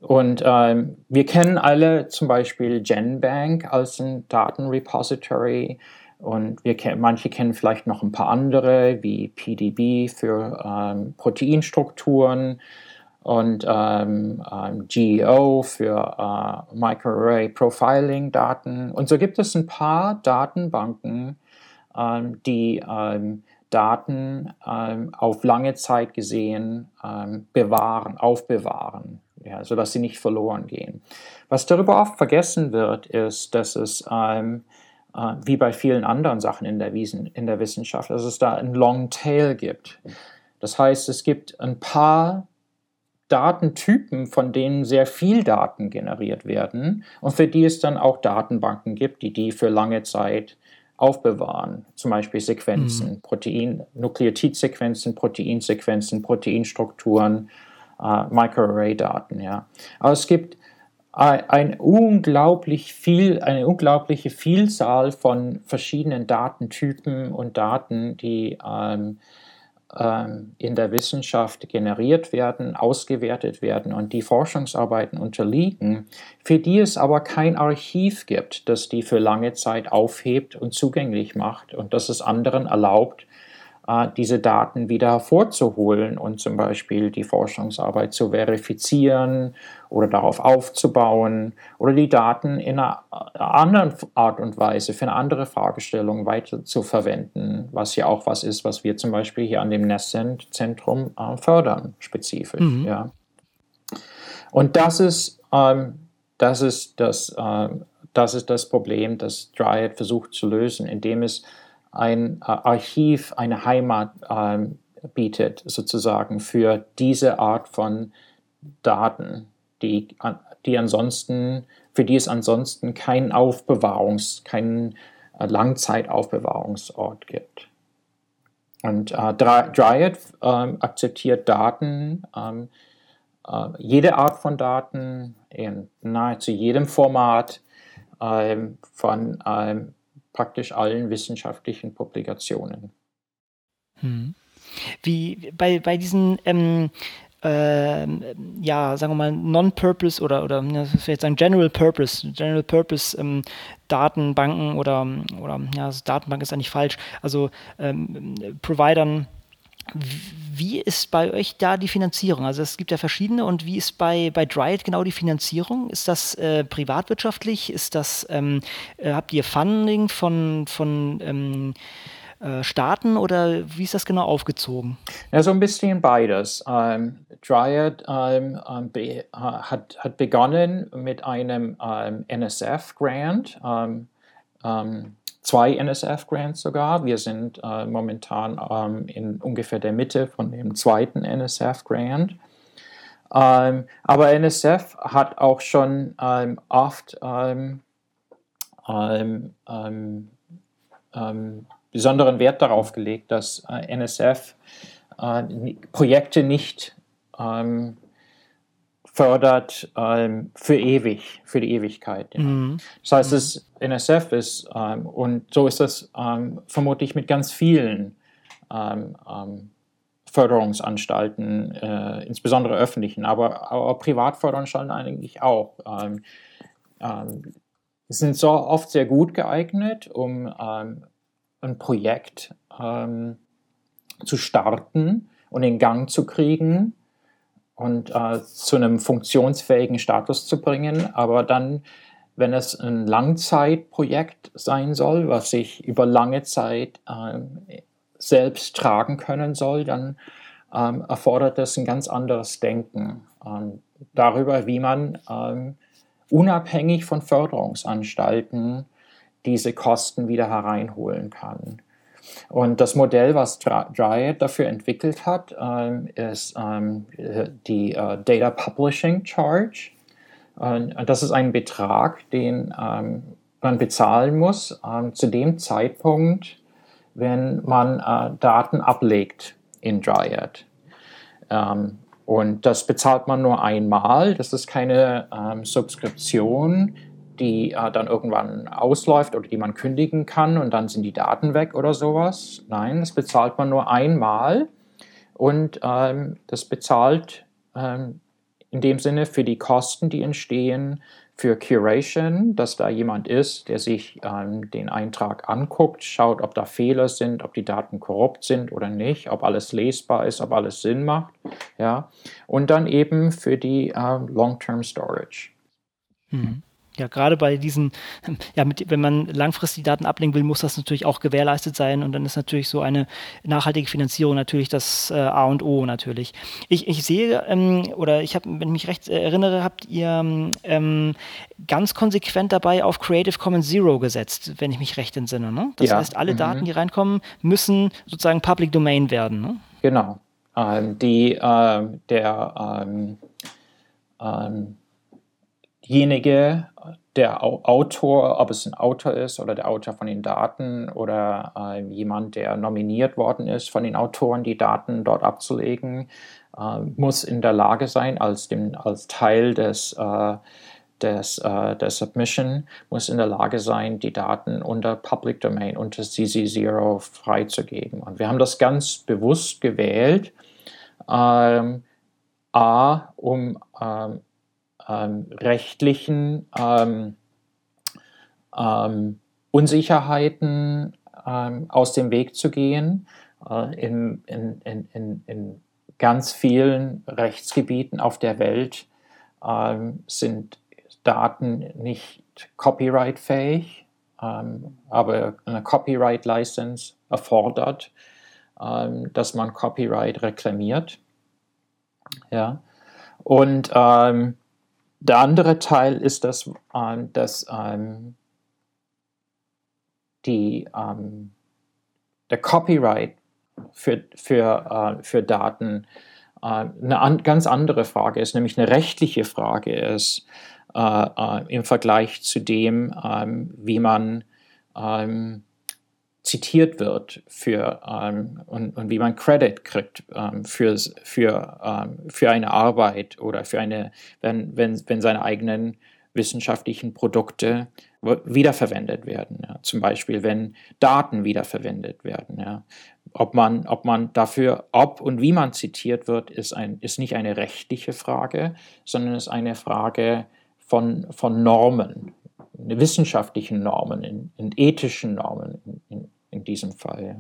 Und ähm, wir kennen alle zum Beispiel GenBank als ein Datenrepository und wir kennen, manche kennen vielleicht noch ein paar andere wie PDB für ähm, Proteinstrukturen und ähm, ähm GEO für äh, Microarray Profiling Daten. Und so gibt es ein paar Datenbanken, ähm, die ähm, Daten auf lange Zeit gesehen bewahren, aufbewahren ja, sodass sie nicht verloren gehen. Was darüber oft vergessen wird, ist, dass es ähm, äh, wie bei vielen anderen Sachen in der, Wiesen, in der Wissenschaft, dass es da einen Long Tail gibt. Das heißt, es gibt ein paar Datentypen, von denen sehr viel Daten generiert werden und für die es dann auch Datenbanken gibt, die die für lange Zeit aufbewahren. Zum Beispiel Sequenzen, mhm. Protein, Nukleotidsequenzen, Proteinsequenzen, Proteinstrukturen, äh, Microarray-Daten. Ja. Aber es gibt ein unglaublich viel, eine unglaubliche Vielzahl von verschiedenen Datentypen und Daten, die ähm, ähm, in der Wissenschaft generiert werden, ausgewertet werden und die Forschungsarbeiten unterliegen, für die es aber kein Archiv gibt, das die für lange Zeit aufhebt und zugänglich macht und das es anderen erlaubt, diese Daten wieder hervorzuholen und zum Beispiel die Forschungsarbeit zu verifizieren oder darauf aufzubauen oder die Daten in einer anderen Art und Weise für eine andere Fragestellung weiter zu verwenden, was ja auch was ist, was wir zum Beispiel hier an dem NESCENT-Zentrum äh, fördern, spezifisch. Mhm. Ja. Und das ist, ähm, das, ist das, äh, das ist das Problem, das Dryad versucht zu lösen, indem es ein äh, Archiv, eine Heimat ähm, bietet, sozusagen für diese Art von Daten, die, die ansonsten, für die es ansonsten keinen Aufbewahrungs-, keinen äh, Langzeitaufbewahrungsort gibt. Und äh, Dryad äh, akzeptiert Daten, ähm, äh, jede Art von Daten in nahezu jedem Format ähm, von ähm, praktisch allen wissenschaftlichen Publikationen. Hm. Wie bei, bei diesen ähm, äh, ja, sagen wir mal, Non-Purpose oder, oder das ist jetzt ein General Purpose, General Purpose ähm, Datenbanken oder, oder ja, also Datenbank ist eigentlich falsch, also ähm, Providern wie ist bei euch da die Finanzierung? Also es gibt ja verschiedene und wie ist bei, bei Dryad genau die Finanzierung? Ist das äh, privatwirtschaftlich? Ist das, ähm, äh, habt ihr Funding von, von ähm, äh, Staaten oder wie ist das genau aufgezogen? Ja, so ein bisschen beides. Ähm, Dryad ähm, ähm be, hat, hat begonnen mit einem ähm, NSF-Grant zwei NSF-Grants sogar. Wir sind äh, momentan ähm, in ungefähr der Mitte von dem zweiten NSF-Grant. Ähm, aber NSF hat auch schon ähm, oft ähm, ähm, ähm, besonderen Wert darauf gelegt, dass äh, NSF äh, Projekte nicht fördert ähm, für ewig, für die Ewigkeit. Ja. Mhm. Das heißt, mhm. es NSF ist, ähm, und so ist das ähm, vermutlich mit ganz vielen ähm, ähm, Förderungsanstalten, äh, insbesondere öffentlichen, aber, aber Privatförderanstalten eigentlich auch. Ähm, sind so oft sehr gut geeignet, um ein Projekt zu starten und in Gang zu kriegen und äh, zu einem funktionsfähigen Status zu bringen. Aber dann, wenn es ein Langzeitprojekt sein soll, was sich über lange Zeit äh, selbst tragen können soll, dann ähm, erfordert es ein ganz anderes Denken ähm, darüber, wie man ähm, unabhängig von Förderungsanstalten diese Kosten wieder hereinholen kann. Und das Modell, was Dryad dafür entwickelt hat, ähm, ist ähm, die äh, Data Publishing Charge. Und das ist ein Betrag, den ähm, man bezahlen muss zu dem Zeitpunkt, wenn man äh, Daten ablegt in Dryad. Und das bezahlt man nur einmal. Das ist keine Subskription, die äh, dann irgendwann ausläuft oder die man kündigen kann und dann sind die Daten weg oder sowas. Nein, das bezahlt man nur einmal und ähm, das bezahlt ähm, in dem Sinne für die Kosten, die entstehen für Curation, dass da jemand ist, der sich ähm, den Eintrag anguckt, schaut, ob da Fehler sind, ob die Daten korrupt sind oder nicht, ob alles lesbar ist, ob alles Sinn macht. Ja? Und dann eben für die äh, Long-Term Storage. Mhm ja, gerade bei diesen, ja, mit, wenn man langfristig Daten ablegen will, muss das natürlich auch gewährleistet sein und dann ist natürlich so eine nachhaltige Finanzierung natürlich das äh, A und O natürlich. Ich, ich sehe, ähm, oder ich habe, wenn ich mich recht erinnere, habt ihr ähm, ganz konsequent dabei auf Creative Commons Zero gesetzt, wenn ich mich recht entsinne. Ne? Das ja. heißt, alle mhm. Daten, die reinkommen, müssen sozusagen Public Domain werden. Ne? Genau. Ähm, die, äh, der ähm, ähm, derjenige, der Autor, ob es ein Autor ist oder der Autor von den Daten oder äh, jemand, der nominiert worden ist von den Autoren, die Daten dort abzulegen, äh, muss in der Lage sein, als, dem, als Teil des, äh, des, äh, der Submission, muss in der Lage sein, die Daten unter Public Domain, unter CC0 freizugeben. Und wir haben das ganz bewusst gewählt, ähm, A, um ähm, ähm, rechtlichen ähm, ähm, Unsicherheiten ähm, aus dem Weg zu gehen. Äh, in, in, in, in, ganz vielen Rechtsgebieten auf der Welt ähm, sind Daten nicht copyrightfähig, ähm, aber eine Copyright-License erfordert, dass man Copyright reklamiert. Ja. Und ähm, der andere Teil ist, dass, ähm, dass ähm, die, ähm, der Copyright für, für, äh, für Daten äh, eine an, ganz andere Frage ist, nämlich eine rechtliche Frage ist äh, äh im Vergleich zu dem, ähm, wie man ähm, zitiert wird für, ähm, und, und, wie man Credit kriegt ähm, für, für, ähm, für eine Arbeit oder für eine, wenn, wenn, wenn seine eigenen wissenschaftlichen Produkte wiederverwendet werden. Ja. Zum Beispiel, wenn Daten wiederverwendet werden. Ja. Ob, man, ob man dafür, ob und wie man zitiert wird, ist, ein, ist nicht eine rechtliche Frage, sondern ist eine Frage von, von Normen, wissenschaftlichen Normen, in, in ethischen Normen, in, in diesem Fall.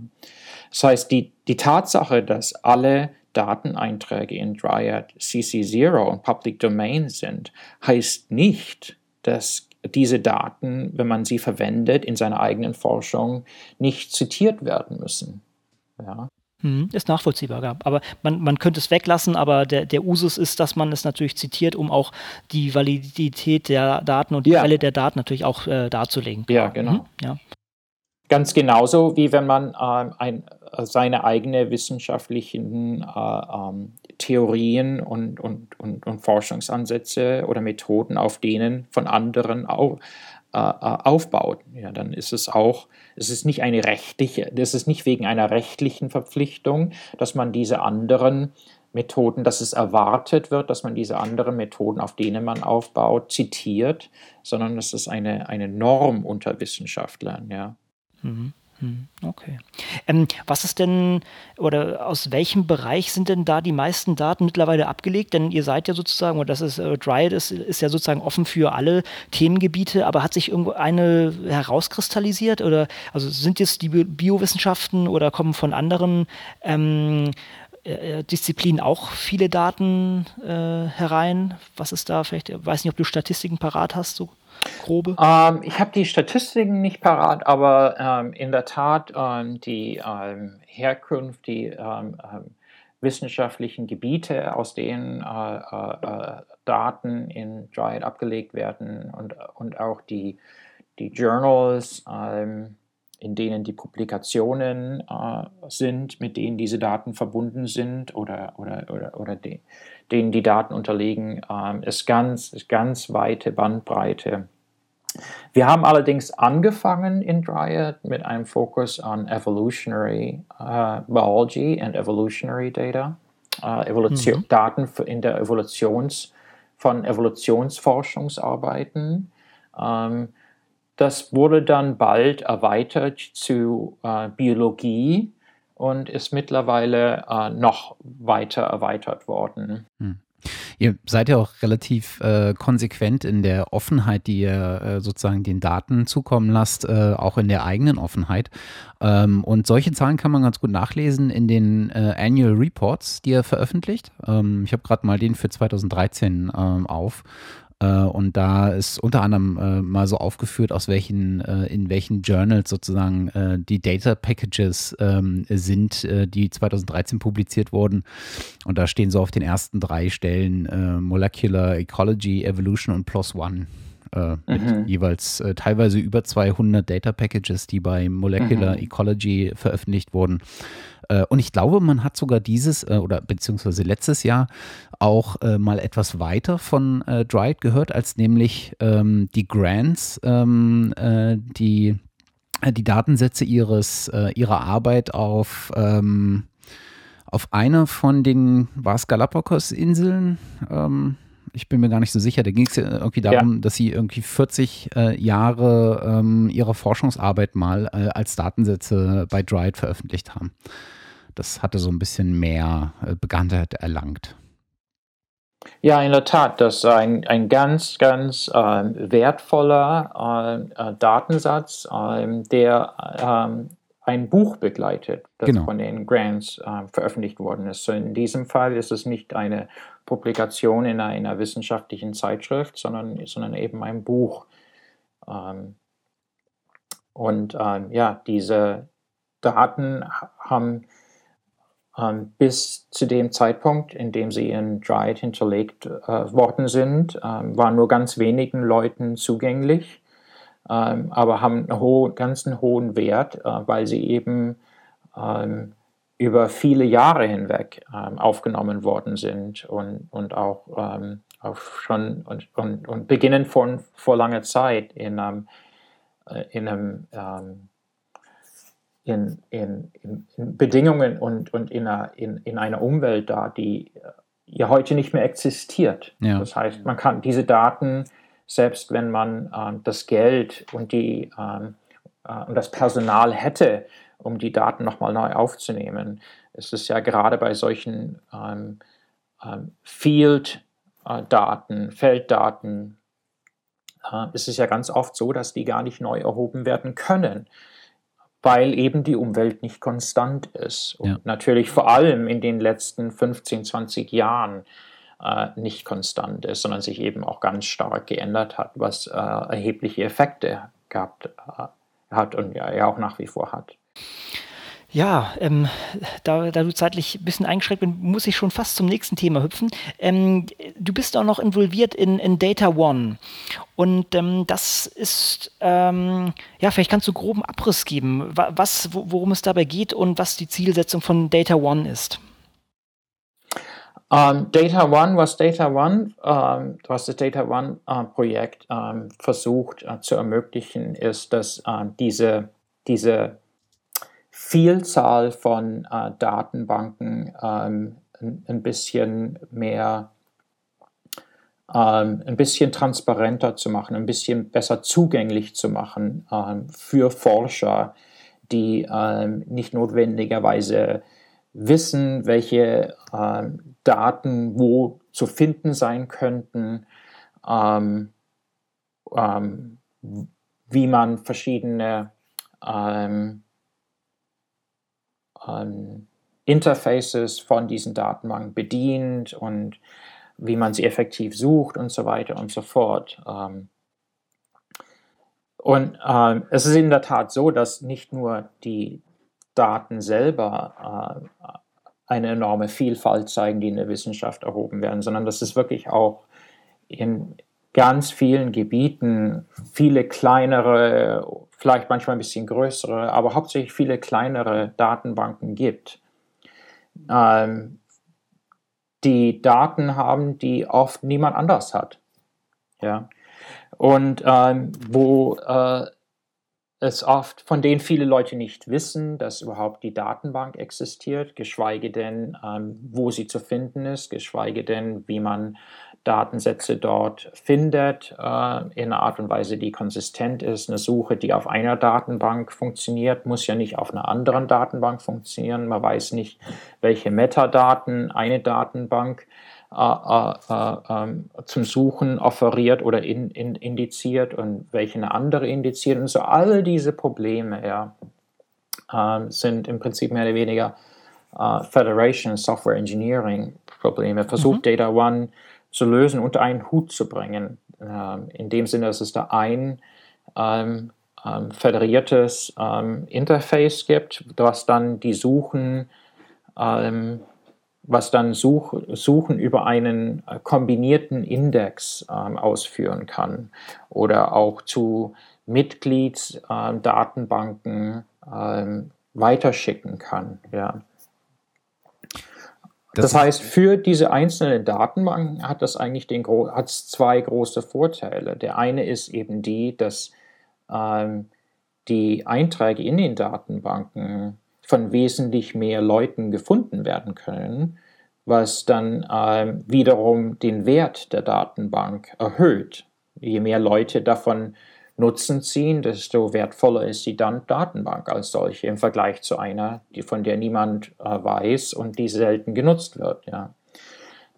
Das heißt, die, die Tatsache, dass alle Dateneinträge in Dryad CC0 und Public Domain sind, heißt nicht, dass diese Daten, wenn man sie verwendet in seiner eigenen Forschung, nicht zitiert werden müssen. Ja. Mhm, ist nachvollziehbar, aber man, man könnte es weglassen, aber der, der Usus ist, dass man es natürlich zitiert, um auch die Validität der Daten und die ja. Quelle der Daten natürlich auch äh, darzulegen. Ja, genau. Mhm, ja. Ganz genauso wie wenn man ähm, ein, seine eigenen wissenschaftlichen äh, ähm, Theorien und, und, und, und, Forschungsansätze oder Methoden auf denen von anderen au, äh, äh, aufbaut. Ja, dann ist es auch, es ist nicht eine rechtliche, das ist nicht wegen einer rechtlichen Verpflichtung, dass man diese anderen Methoden, dass es erwartet wird, dass man diese anderen Methoden, auf denen man aufbaut, zitiert, sondern das ist eine, eine Norm unter Wissenschaftlern, ja. Mhm. Mhm. Okay. Ähm, was ist denn oder aus welchem Bereich sind denn da die meisten Daten mittlerweile abgelegt? Denn ihr seid ja sozusagen, oder das ist äh, Dryad ist, ist ja sozusagen offen für alle Themengebiete, aber hat sich irgendwo eine herauskristallisiert? Oder also sind jetzt die Biowissenschaften oder kommen von anderen ähm, äh, Disziplinen auch viele Daten äh, herein? Was ist da vielleicht? Ich weiß nicht, ob du Statistiken parat hast. So grobe? Ähm, ich habe die Statistiken nicht parat, aber ähm, in der Tat ähm, die ähm, Herkunft, die ähm, ähm, wissenschaftlichen Gebiete, aus denen äh, äh, Daten in Dryad abgelegt werden und, und auch die, die Journals, in denen die Publikationen äh, sind, mit denen diese Daten verbunden sind oder, oder, oder, oder die, denen die Daten unterliegen, ist ganz, ist ganz weite Bandbreite wir haben allerdings angefangen in Dryad mit einem Fokus an Evolutionary uh, Biology and Evolutionary Data, uh, Evolution, mhm. Daten in der Evolutions, von Evolutionsforschungsarbeiten. Um, ähm, das wurde dann bald erweitert zu uh, Biologie und ist mittlerweile noch weiter erweitert worden. Mhm. Ihr seid ja auch relativ äh, konsequent in der Offenheit, die ihr äh, sozusagen den Daten zukommen lasst, äh, auch in der eigenen Offenheit. Ähm, und solche Zahlen kann man ganz gut nachlesen in den äh, Annual Reports, die ihr veröffentlicht. Ähm, ich habe gerade mal den für 2013 ähm, auf. Äh, und da ist unter anderem äh, mal so aufgeführt, aus welchen, äh, in welchen Journals sozusagen die Data Packages ähm, sind, die 2013 publiziert wurden. Und da stehen so auf den ersten drei Stellen Molecular Ecology, Evolution und PLOS ONE. Mit mhm. jeweils teilweise über 200 Data Packages, die bei Molecular mhm. Ecology veröffentlicht wurden. Äh, und ich glaube, man hat sogar dieses äh, oder beziehungsweise letztes Jahr auch äh, mal etwas weiter von äh, Dried gehört, als nämlich ähm, die Grants, ähm, äh, die die Datensätze ihres, äh, ihrer Arbeit auf, ähm, auf einer von den, war es Galapagos-Inseln? Ähm, ich bin mir gar nicht so sicher. Da ging es ja irgendwie darum, ja. dass sie irgendwie 40 äh, Jahre ähm, ihrer Forschungsarbeit mal äh, als Datensätze bei Dried veröffentlicht haben das hatte so ein bisschen mehr äh, Bekanntheit erlangt. Ja, in der Tat, das ist ein, ein ganz, ganz äh, wertvoller äh, äh Datensatz, ähm, der ähm, ein Buch begleitet, das genau. von den Grants äh, veröffentlicht worden ist. So in diesem Fall ist es nicht eine Publikation in einer, in einer wissenschaftlichen Zeitschrift, sondern, sondern eben ein Buch. Ähm, und ähm, ja, diese Daten haben ähm, bis zu dem Zeitpunkt, in dem sie in Dried hinterlegt äh, worden sind, ähm, waren nur ganz wenigen Leuten zugänglich, ähm, aber haben einen hohen, ganz hohen Wert, äh, weil sie eben ähm, über viele Jahre hinweg ähm, aufgenommen worden sind und, und auch, ähm, auch schon und, und, und beginnen von vor langer Zeit in, äh, in einem in, in, in, Bedingungen und, und in, einer, in, in einer Umwelt da, die äh, ja heute nicht mehr existiert. Ja. Das heißt, man kann diese Daten, selbst wenn man äh, das Geld und, die, ähm, äh, und das Personal hätte, um die Daten nochmal neu aufzunehmen, es ist ja gerade bei solchen ähm, ähm, Field-Daten, Felddaten, äh, ist es ja ganz oft so, dass die gar nicht neu erhoben werden können weil eben die Umwelt nicht konstant ist. Und ja. natürlich vor allem in den letzten 15, 20 Jahren äh, nicht konstant ist, sondern sich eben auch ganz stark geändert hat, was äh, erhebliche Effekte gehabt äh, hat und ja, ja auch nach wie vor hat. Ja, ähm, da, da, du zeitlich ein bisschen eingeschränkt bist, muss ich schon fast zum nächsten Thema hüpfen. Ähm, du bist auch noch involviert in, in Data One. Und ähm, das ist, ähm, ja, vielleicht kannst du groben Abriss geben, was, worum es dabei geht und was die Zielsetzung von Data One ist. Um, ähm, Data One, was Data One, um, ähm, was das Data One uh, Projekt um, versucht uh, zu ermöglichen, ist, dass uh, diese, diese Vielzahl von äh, Datenbanken ähm, ein, bisschen mehr, ähm, ein bisschen transparenter zu machen, ein bisschen besser zugänglich zu machen ähm, für Forscher, die ähm, nicht notwendigerweise wissen, welche ähm, Daten wo zu finden sein könnten, ähm, wie man verschiedene ähm, ähm, Interfaces von diesen Datenbanken bedient und wie man sie effektiv sucht und so weiter und so fort. Ähm, und ähm, es ist in der Tat so, dass nicht nur die Daten selber äh, eine enorme Vielfalt zeigen, die in der Wissenschaft erhoben werden, sondern dass es wirklich auch in ganz vielen Gebieten viele kleinere vielleicht manchmal ein bisschen größere, aber hauptsächlich viele kleinere Datenbanken gibt, ähm, die Daten haben, die oft niemand anders hat. Ja? Und ähm, wo äh, es oft, von denen viele Leute nicht wissen, dass überhaupt die Datenbank existiert, geschweige denn, ähm, wo sie zu finden ist, geschweige denn, wie man Datensätze dort findet, äh, in einer Art und Weise, die konsistent ist. Eine Suche, die auf einer Datenbank funktioniert, muss ja nicht auf einer anderen Datenbank funktionieren. Man weiß nicht, welche Metadaten eine Datenbank äh, äh, äh ähm, zum Suchen offeriert oder in, in, indiziert und welche eine andere indiziert. Und so all diese Probleme ja, ähm, sind im Prinzip mehr oder weniger äh, Federation Software Engineering Probleme. Versucht mhm. Data One zu lösen, unter einen Hut zu bringen. Ähm, in dem Sinne, dass es da ein ähm, ähm, föderiertes ähm, Interface gibt, was dann die Suchen, was dann Such, Suchen über einen äh, kombinierten Index ausführen kann oder auch zu Mitgliedsdatenbanken weiterschicken kann. Ja. Das, das heißt, für diese einzelnen Datenbanken hat das eigentlich den hat zwei große Vorteile. Der eine ist eben die, dass ähm, die Einträge in den Datenbanken von wesentlich mehr Leuten gefunden werden können, was dann ähm, wiederum den Wert der Datenbank erhöht. Je mehr Leute davon Nutzen ziehen, desto wertvoller ist die Datenbank als solche im Vergleich zu einer, die, von der niemand äh, weiß und die selten genutzt wird. Ja.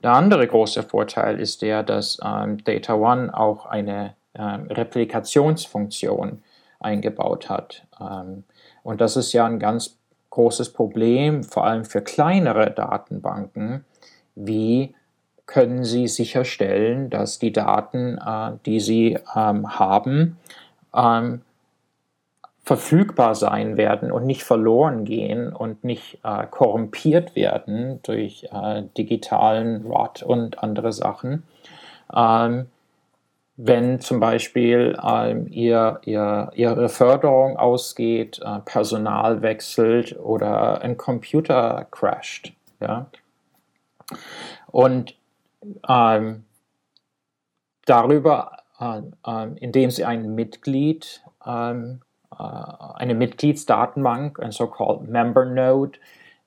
Der andere große Vorteil ist der, dass ähm, Data One auch eine ähm, Replikationsfunktion eingebaut hat. Ähm, und das ist ja ein ganz großes Problem, vor allem für kleinere Datenbanken, wie können Sie sicherstellen, dass die Daten, äh, die Sie ähm, haben, ähm, verfügbar sein werden und nicht verloren gehen und nicht äh, korrumpiert werden durch äh, digitalen Rot und andere Sachen. Ähm, wenn zum Beispiel ähm, ihr, ihr, Ihre Förderung ausgeht, äh, Personal wechselt oder ein Computer crasht. Ja? Und ähm, darüber, äh, äh, indem sie ein Mitglied, ähm, äh, eine Mitgliedsdatenbank, ein so-called Member Node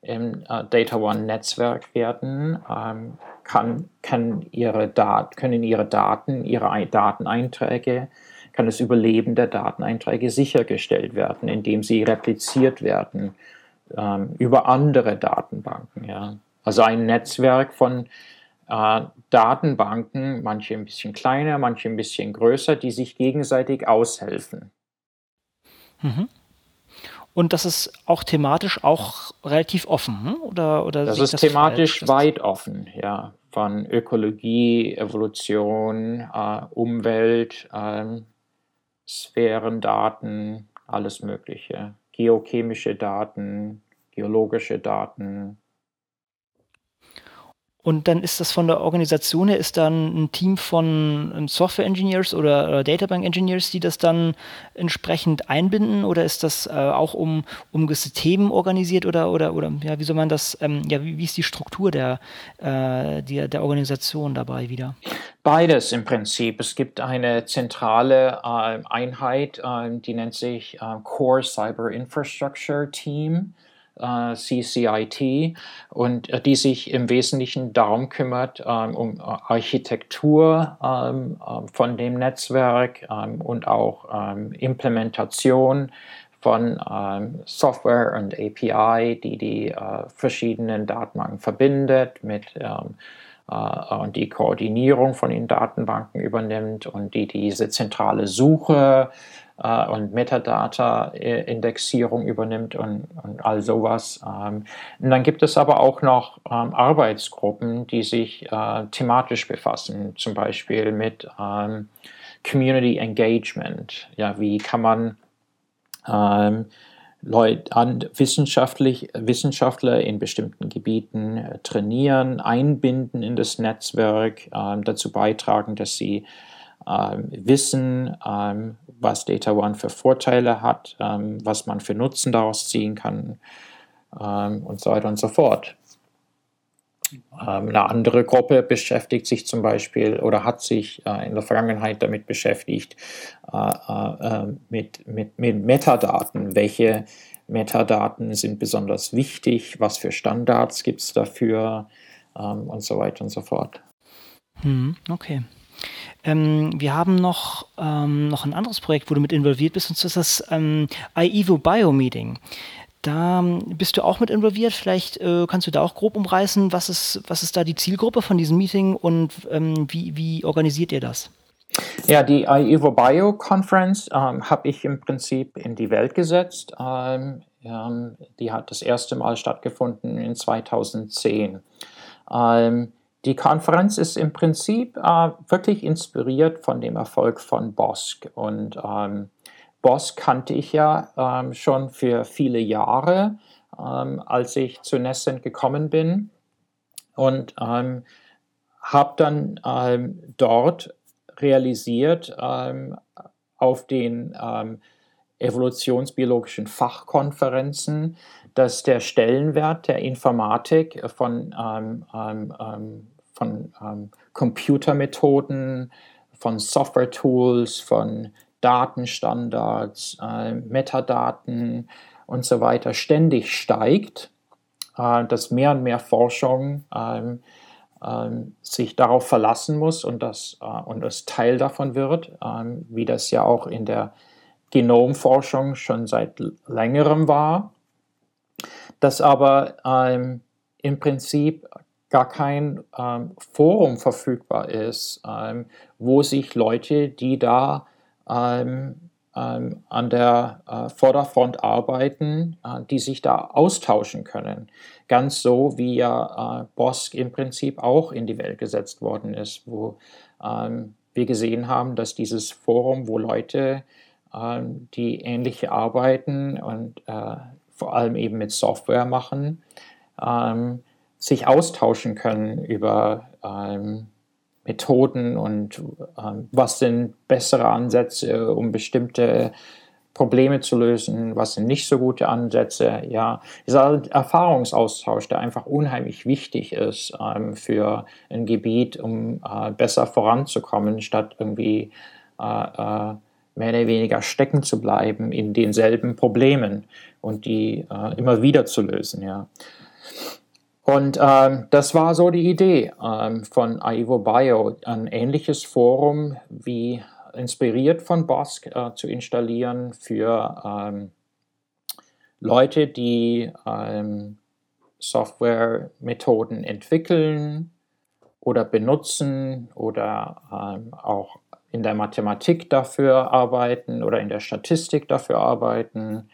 im äh, Data One Netzwerk werden, ähm, kann, kann ihre Dat können ihre Daten, ihre Dateneinträge, kann das Überleben der Dateneinträge sichergestellt werden, indem sie repliziert werden ähm, über andere Datenbanken. Ja. Also ein Netzwerk von äh, Datenbanken, manche ein bisschen kleiner, manche ein bisschen größer, die sich gegenseitig aushelfen. Mhm. Und das ist auch thematisch auch relativ offen, hm? oder, oder Das ist das thematisch falsch? weit offen, ja. Von Ökologie, Evolution, äh, Umwelt, äh, Sphärendaten, alles Mögliche. Geochemische Daten, geologische Daten, und dann ist das von der Organisation her, ist dann ein Team von ähm, Software Engineers oder, oder Databank Engineers, die das dann entsprechend einbinden? Oder ist das äh, auch um, um System organisiert oder, oder, oder ja, wie soll man das, ähm, ja, wie, wie, ist die Struktur der, äh, der, der Organisation dabei wieder? Beides im Prinzip. Es gibt eine zentrale äh, Einheit, ähm, die nennt sich äh, Core Cyber Infrastructure Team CCIT und äh, die sich im Wesentlichen darum kümmert, ähm, um äh, Architektur ähm, ähm, von dem Netzwerk ähm, und auch ähm, Implementation von ähm, Software und API, die die äh, verschiedenen Datenbanken verbindet mit und die Koordinierung von den Datenbanken übernimmt und die diese zentrale Suche äh, und Metadata-Indexierung übernimmt und, und, all sowas. Ähm, und dann gibt es aber auch noch ähm, Arbeitsgruppen, die sich äh, thematisch befassen, zum Beispiel mit ähm, Community Engagement. Ja, wie kann man ähm, Leute, an, wissenschaftlich, Wissenschaftler in bestimmten Gebieten äh, trainieren, einbinden in das Netzwerk, äh, dazu beitragen, dass sie wissen, ähm, was Data One für Vorteile hat, ähm, was man für Nutzen daraus ziehen kann ähm, und so weiter und so fort. ähm, eine andere Gruppe beschäftigt sich zum Beispiel oder hat sich äh, in der Vergangenheit damit beschäftigt, äh, äh, mit, mit, mit Metadaten. Welche Metadaten sind besonders wichtig? Was für Standards gibt es dafür? Ähm, und so weiter und so fort. Hm, okay. Ähm, wir haben noch, ähm, noch ein anderes Projekt, wo du mit involviert bist, und das ist das ähm, IEVO Bio Meeting. Da ähm, bist du auch mit involviert. Vielleicht äh, kannst du da auch grob umreißen, was ist, was ist da die Zielgruppe von diesem Meeting und ähm, wie, wie organisiert ihr das? Ja, die IEVO Bio Conference ähm, habe ich im Prinzip in die Welt gesetzt. Die hat das erste Mal stattgefunden in 2010. Ähm, die Konferenz ist im Prinzip äh, wirklich inspiriert von dem Erfolg von Bosk. Und ähm, Boss kannte ich ja ähm, schon für viele Jahre, ähm, als ich zu Nessent gekommen bin. Und ähm, habe dann ähm, dort realisiert ähm, auf den ähm, evolutionsbiologischen Fachkonferenzen, dass der Stellenwert der Informatik von, von Computermethoden, von Software-Tools, von Datenstandards, äh, Metadaten und so weiter ständig steigt, äh, dass mehr und mehr Forschung ähm, ähm, sich darauf verlassen muss und das, äh, und das Teil davon wird, ähm, wie das ja auch in der Genomforschung schon seit längerem war, dass aber ähm, im Prinzip gar kein ähm, Forum verfügbar ist, ähm, wo sich Leute, die da ähm, ähm, an der äh, Vorderfront arbeiten, äh, die sich da austauschen können. Ganz so, wie ja äh, Bosk im Prinzip auch in die Welt gesetzt worden ist, wo ähm, wir gesehen haben, dass dieses Forum, wo Leute, ähm, die ähnliche arbeiten und äh, vor allem eben mit Software machen, ähm, sich austauschen können über ähm, Methoden und ähm, was sind bessere Ansätze, um bestimmte Probleme zu lösen, was sind nicht so gute Ansätze. Ja, dieser Erfahrungsaustausch, der einfach unheimlich wichtig ist ähm, für ein Gebiet, um äh, besser voranzukommen, statt irgendwie äh, äh, mehr oder weniger stecken zu bleiben in denselben Problemen und die äh, immer wieder zu lösen. Ja. Und ähm, das war so die Idee ähm, von Aivo Bio, ein ähnliches Forum wie inspiriert von Bosk äh, zu installieren für ähm, Leute, die ähm, Softwaremethoden entwickeln oder benutzen oder ähm, auch in der Mathematik dafür arbeiten oder in der Statistik dafür arbeiten.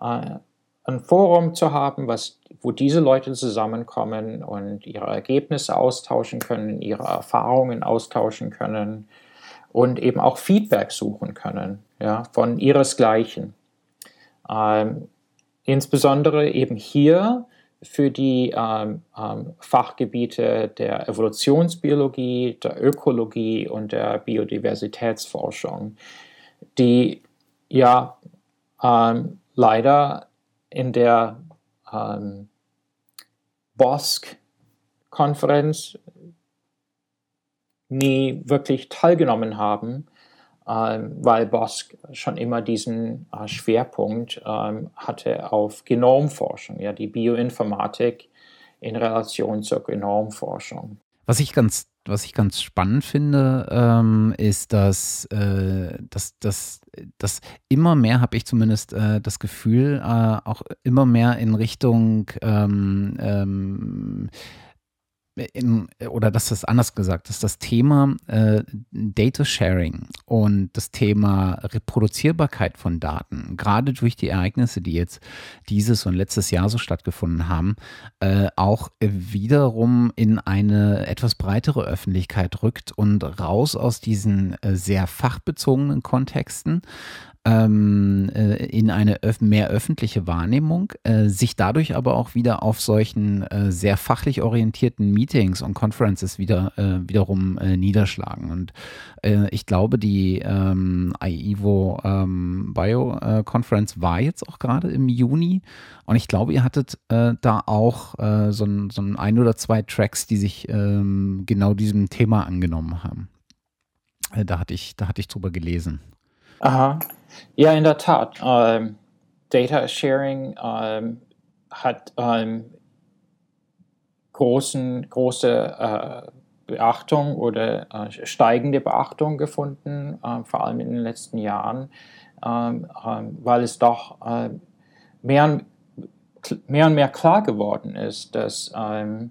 Äh, ein Forum zu haben, was, wo diese Leute zusammenkommen und ihre Ergebnisse austauschen können, ihre Erfahrungen austauschen können und eben auch Feedback suchen können ja, von ihresgleichen. Ähm, insbesondere eben hier für die ähm, ähm, Fachgebiete der Evolutionsbiologie, der Ökologie und der Biodiversitätsforschung, die ja ähm, leider in der ähm, BOSC-Konferenz nie wirklich teilgenommen haben, ähm, weil BOSC schon immer diesen äh, Schwerpunkt ähm, hatte auf Genomforschung, ja, die Bioinformatik in Relation zur Genomforschung. Was ich ganz was ich ganz spannend finde, ähm, ist, dass, äh, dass, dass, dass immer mehr, habe ich zumindest äh, das Gefühl, äh, auch immer mehr in Richtung ähm, ähm, in, oder dass das anders gesagt ist, das Thema äh, Data Sharing und das Thema Reproduzierbarkeit von Daten, gerade durch die Ereignisse, die jetzt dieses und letztes Jahr so stattgefunden haben, äh, auch wiederum in eine etwas breitere Öffentlichkeit rückt und raus aus diesen äh, sehr fachbezogenen Kontexten ähm, äh, in eine öf mehr öffentliche Wahrnehmung, äh, sich dadurch aber auch wieder auf solchen äh, sehr fachlich orientierten Meetings und Conferences wieder äh, wiederum äh, niederschlagen. Und äh, ich glaube, die ähm, IEVO ähm, Bio Conference war jetzt auch gerade im Juni und ich glaube, ihr hattet da auch so ein, so ein, ein oder zwei Tracks, die sich ähm, genau diesem Thema angenommen haben. da hatte ich, da hatte ich drüber gelesen. Aha. Ja, in der Tat. Ähm, Data Sharing ähm, hat ähm, großen, große äh, Beachtung oder äh, steigende Beachtung gefunden, äh, vor allem in den letzten Jahren, ähm, ähm, weil es doch äh, mehr, mehr und mehr klar geworden ist, dass ähm,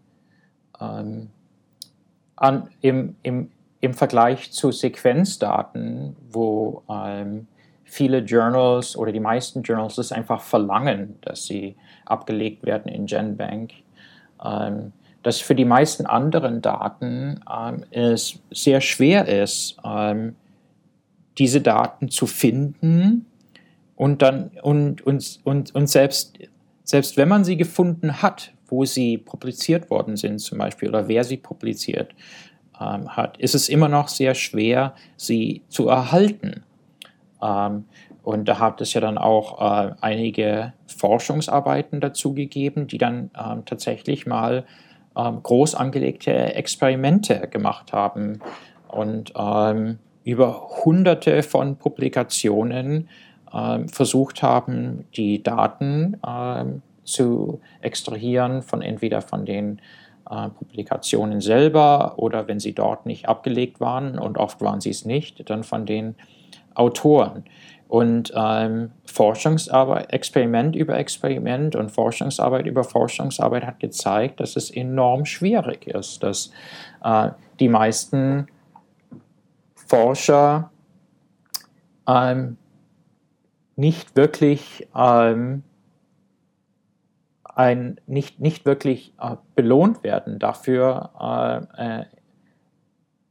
an, im, im, im Vergleich zu Sequenzdaten, wo ähm, viele Journals oder die meisten Journals es einfach verlangen, dass sie abgelegt werden in GenBank, ähm, dass für die meisten anderen Daten ähm, es sehr schwer ist, ähm, diese Daten zu finden und dann und, und, und, und selbst, selbst wenn man sie gefunden hat, wo sie publiziert worden sind zum Beispiel oder wer sie publiziert, ähm, hat, ist es immer noch sehr schwer, sie zu erhalten. Ähm, und da hat es ja dann auch äh, einige Forschungsarbeiten dazu gegeben, die dann ähm, tatsächlich mal ähm, groß angelegte Experimente gemacht haben. Und ähm, über hunderte von Publikationen ähm, versucht haben, die Daten ähm, zu extrahieren von entweder von den äh, Publikationen selber oder wenn sie dort nicht abgelegt waren und oft waren sie es nicht, dann von den Autoren. Und ähm, Forschungsarbeit, Experiment über Experiment und Forschungsarbeit über Forschungsarbeit hat gezeigt, dass es enorm schwierig ist, dass äh, die meisten Forscher ähm, nicht wirklich ähm, ein, nicht, nicht wirklich äh, belohnt werden dafür, äh, äh,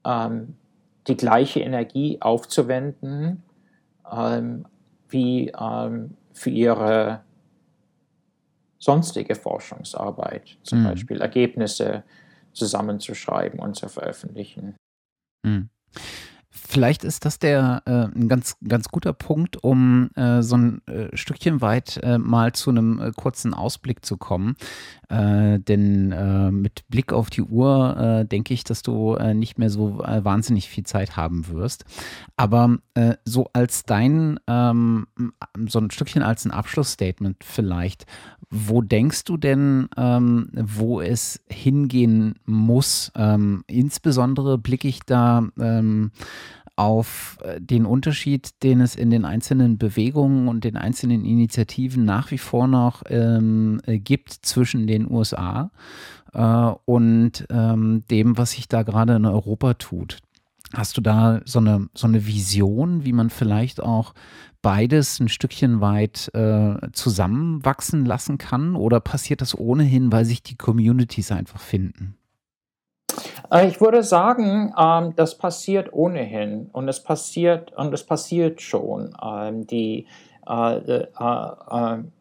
ähm, die gleiche Energie aufzuwenden ähm, wie ähm, für ihre sonstige Forschungsarbeit, zum mhm. Beispiel Ergebnisse zusammenzuschreiben und zu veröffentlichen. Mhm. Vielleicht ist das der äh, ein ganz, ganz guter Punkt, um äh, so ein äh, Stückchen weit äh, mal zu einem äh, kurzen Ausblick zu kommen. Äh, denn mit Blick auf die Uhr denke ich, dass du nicht mehr so wahnsinnig viel Zeit haben wirst. Aber so als dein, ähm, so ein Stückchen als ein Abschlussstatement vielleicht, wo denkst du denn, ähm, wo es hingehen muss? Ähm, insbesondere blicke ich da ähm, auf äh, den Unterschied, den es in den einzelnen Bewegungen und den einzelnen Initiativen nach wie vor noch ähm, äh, gibt zwischen den USA äh, und ähm, dem, was sich da gerade in Europa tut. Hast du da so eine, so eine Vision, wie man vielleicht auch beides ein Stückchen weit äh, zusammenwachsen lassen kann? Oder passiert das ohnehin, weil sich die Communities einfach finden? Äh, ich würde sagen, ähm, das passiert ohnehin und es passiert und es passiert schon. Ähm, die, äh, äh, ähm,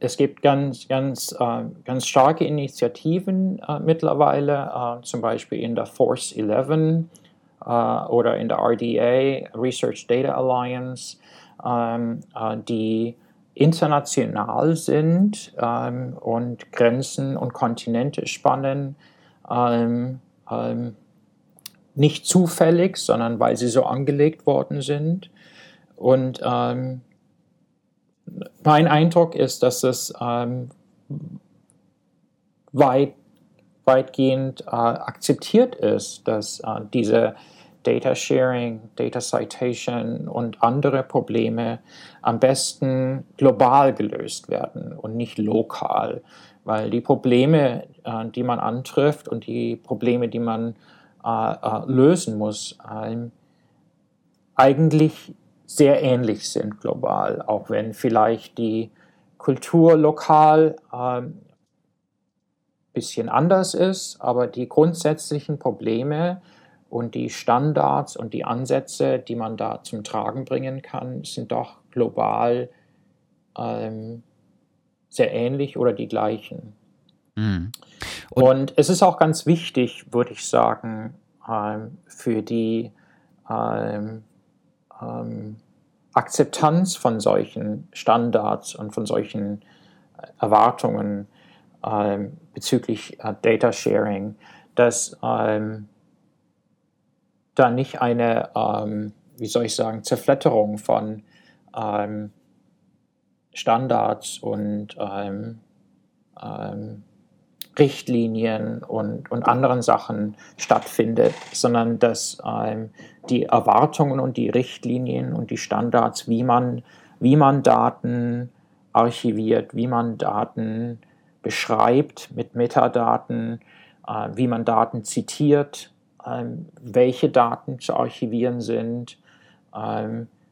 es gibt ganz, ganz, ganz starke Initiativen mittlerweile, zum Beispiel in der Force 11 oder in der RDA, Research Data Alliance, die international sind und Grenzen und Kontinente spannen ähm, nicht zufällig, sondern weil sie so angelegt worden sind. Und ähm, mein Eindruck ist, dass es ähm, weit, weitgehend äh, akzeptiert ist, dass äh, diese Data Sharing, Data Citation und andere Probleme am besten global gelöst werden und nicht lokal weil die Probleme, äh, die man antrifft und die Probleme, die man äh, äh, lösen muss, ähm, eigentlich sehr ähnlich sind global, auch wenn vielleicht die Kultur lokal ein ähm, bisschen anders ist, aber die grundsätzlichen Probleme und die Standards und die Ansätze, die man da zum Tragen bringen kann, sind doch global ähm, sehr ähnlich oder die gleichen. Mhm. Und, Und, es ist auch ganz wichtig, würde ich sagen, ähm, für die ähm, ähm, Akzeptanz von solchen Standards und von solchen äh, Erwartungen bezüglich äh, Data Sharing, dass da nicht eine, ähm, wie soll ich sagen, Zerfletterung von ähm, Standards und ähm, Richtlinien und, und anderen Sachen stattfindet, sondern dass ähm, die Erwartungen und die Richtlinien und die Standards, wie man, wie man Daten archiviert, wie man Daten beschreibt mit Metadaten, äh, wie man Daten zitiert, äh, welche Daten zu archivieren sind, äh,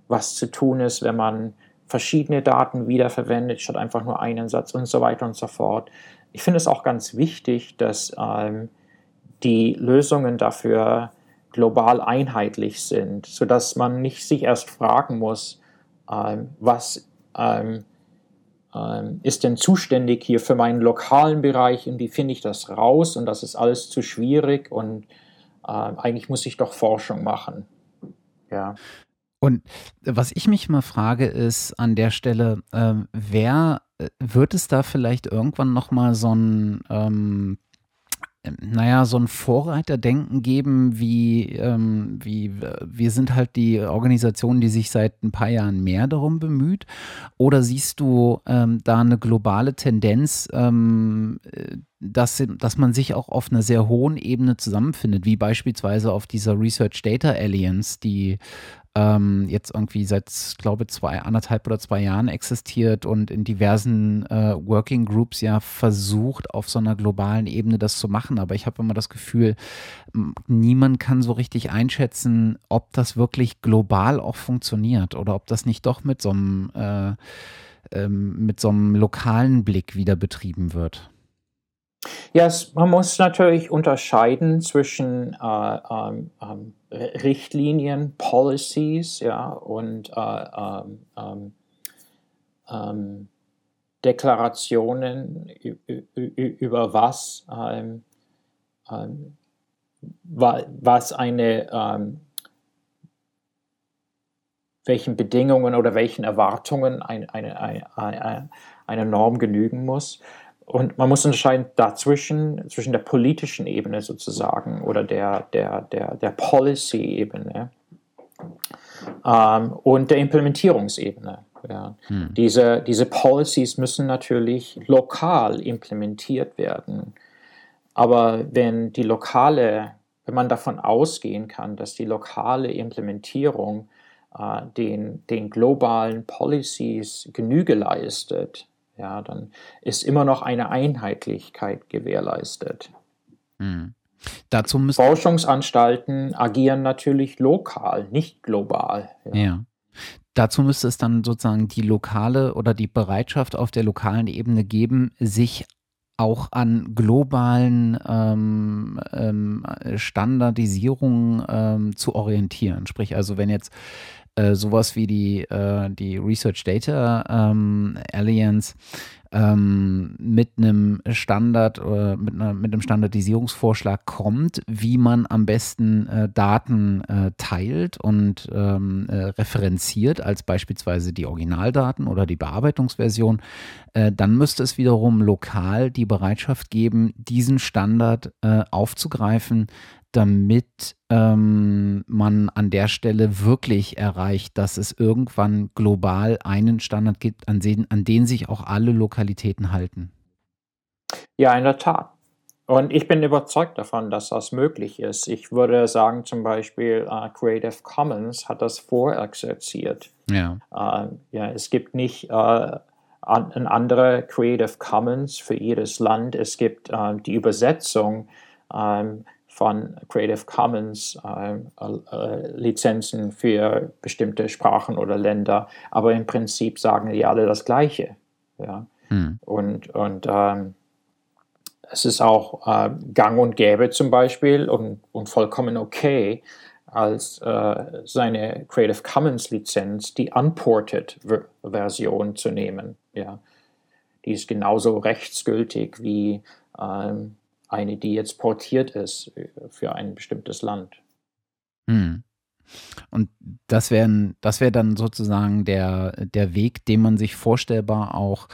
was zu tun ist, wenn man verschiedene Daten wiederverwendet, statt einfach nur einen Satz und so weiter und so fort. Ich finde es auch ganz wichtig, dass ähm, die Lösungen dafür global einheitlich sind, sodass man nicht sich erst fragen muss, ähm, was ähm, ähm, ist denn zuständig hier für meinen lokalen Bereich und wie finde ich das raus und das ist alles zu schwierig und ähm, eigentlich muss ich doch Forschung machen. Ja. Und was ich mich mal frage, ist an der Stelle, äh, wer wird es da vielleicht irgendwann nochmal so ein ähm, ähm, naja, so ein Vorreiterdenken geben, wie, ähm, wie wir sind halt die Organisation, die sich seit ein paar Jahren mehr darum bemüht? Oder siehst du ähm, da eine globale Tendenz, ähm, äh, dass, dass man sich auch auf einer sehr hohen Ebene zusammenfindet, wie beispielsweise auf dieser Research Data Alliance, die ähm, jetzt irgendwie seit, glaube zwei, anderthalb oder zwei Jahren existiert und in diversen äh, Working Groups ja versucht, auf so einer globalen Ebene das zu machen. Aber ich habe immer das Gefühl, niemand kann so richtig einschätzen, ob das wirklich global auch funktioniert oder ob das nicht doch mit so einem, äh, ähm, mit so einem lokalen Blick wieder betrieben wird. Ja, yes, man muss natürlich unterscheiden zwischen äh, ähm, ähm, Richtlinien, Policies, ja, und äh, ähm, ähm, ähm Deklarationen über was, ähm, was eine, welchen Bedingungen oder welchen Erwartungen eine, eine, eine, eine Norm genügen muss. Und man muss unterscheiden dazwischen, zwischen der politischen Ebene sozusagen oder der, der, der, der Policy-Ebene ähm, und der Implementierungsebene. Ja. Hm. Diese, diese Policies müssen natürlich lokal implementiert werden. Aber wenn die lokale, wenn man davon ausgehen kann, dass die lokale Implementierung äh, den, den globalen Policies Genüge leistet, ja, dann ist immer noch eine Einheitlichkeit gewährleistet. Hm. Dazu müssen Forschungsanstalten agieren natürlich lokal, nicht global. Ja. ja. Dazu müsste es dann sozusagen die lokale oder die Bereitschaft auf der lokalen Ebene geben, sich auch an globalen ähm, ähm, Standardisierungen ähm, zu orientieren. Sprich also, wenn jetzt äh, sowas wie die, äh, die Research Data ähm, Alliance ähm, mit einem Standard äh, mit, einer, mit einem Standardisierungsvorschlag kommt, wie man am besten äh, Daten äh, teilt und ähm, äh, referenziert, als beispielsweise die Originaldaten oder die Bearbeitungsversion, äh, dann müsste es wiederum lokal die Bereitschaft geben, diesen Standard aufzugreifen, damit ähm, man an der Stelle wirklich erreicht, dass es irgendwann global einen Standard gibt, an den, an den sich auch alle Lokalitäten halten? Ja, in der Tat. Und ich bin überzeugt davon, dass das möglich ist. Ich würde sagen, zum Beispiel uh, Creative Commons hat das vorexerziert. Ja. Uh, ja, es gibt nicht uh, an, ein andere Creative Commons für jedes Land. Es gibt die Übersetzung. Um, von Creative Commons äh, äh, Lizenzen für bestimmte Sprachen oder Länder, aber im Prinzip sagen die alle das Gleiche. Ja? Hm. Und, und ähm, es ist auch äh, gang und gäbe zum Beispiel und, und vollkommen okay, als äh, seine Creative Commons Lizenz die Unported Version zu nehmen. Ja. Die ist genauso rechtsgültig wie ähm, eine, die jetzt portiert ist für ein bestimmtes Land. Hm. Und das wäre das wär dann sozusagen der, der Weg, den man sich vorstellbar auch,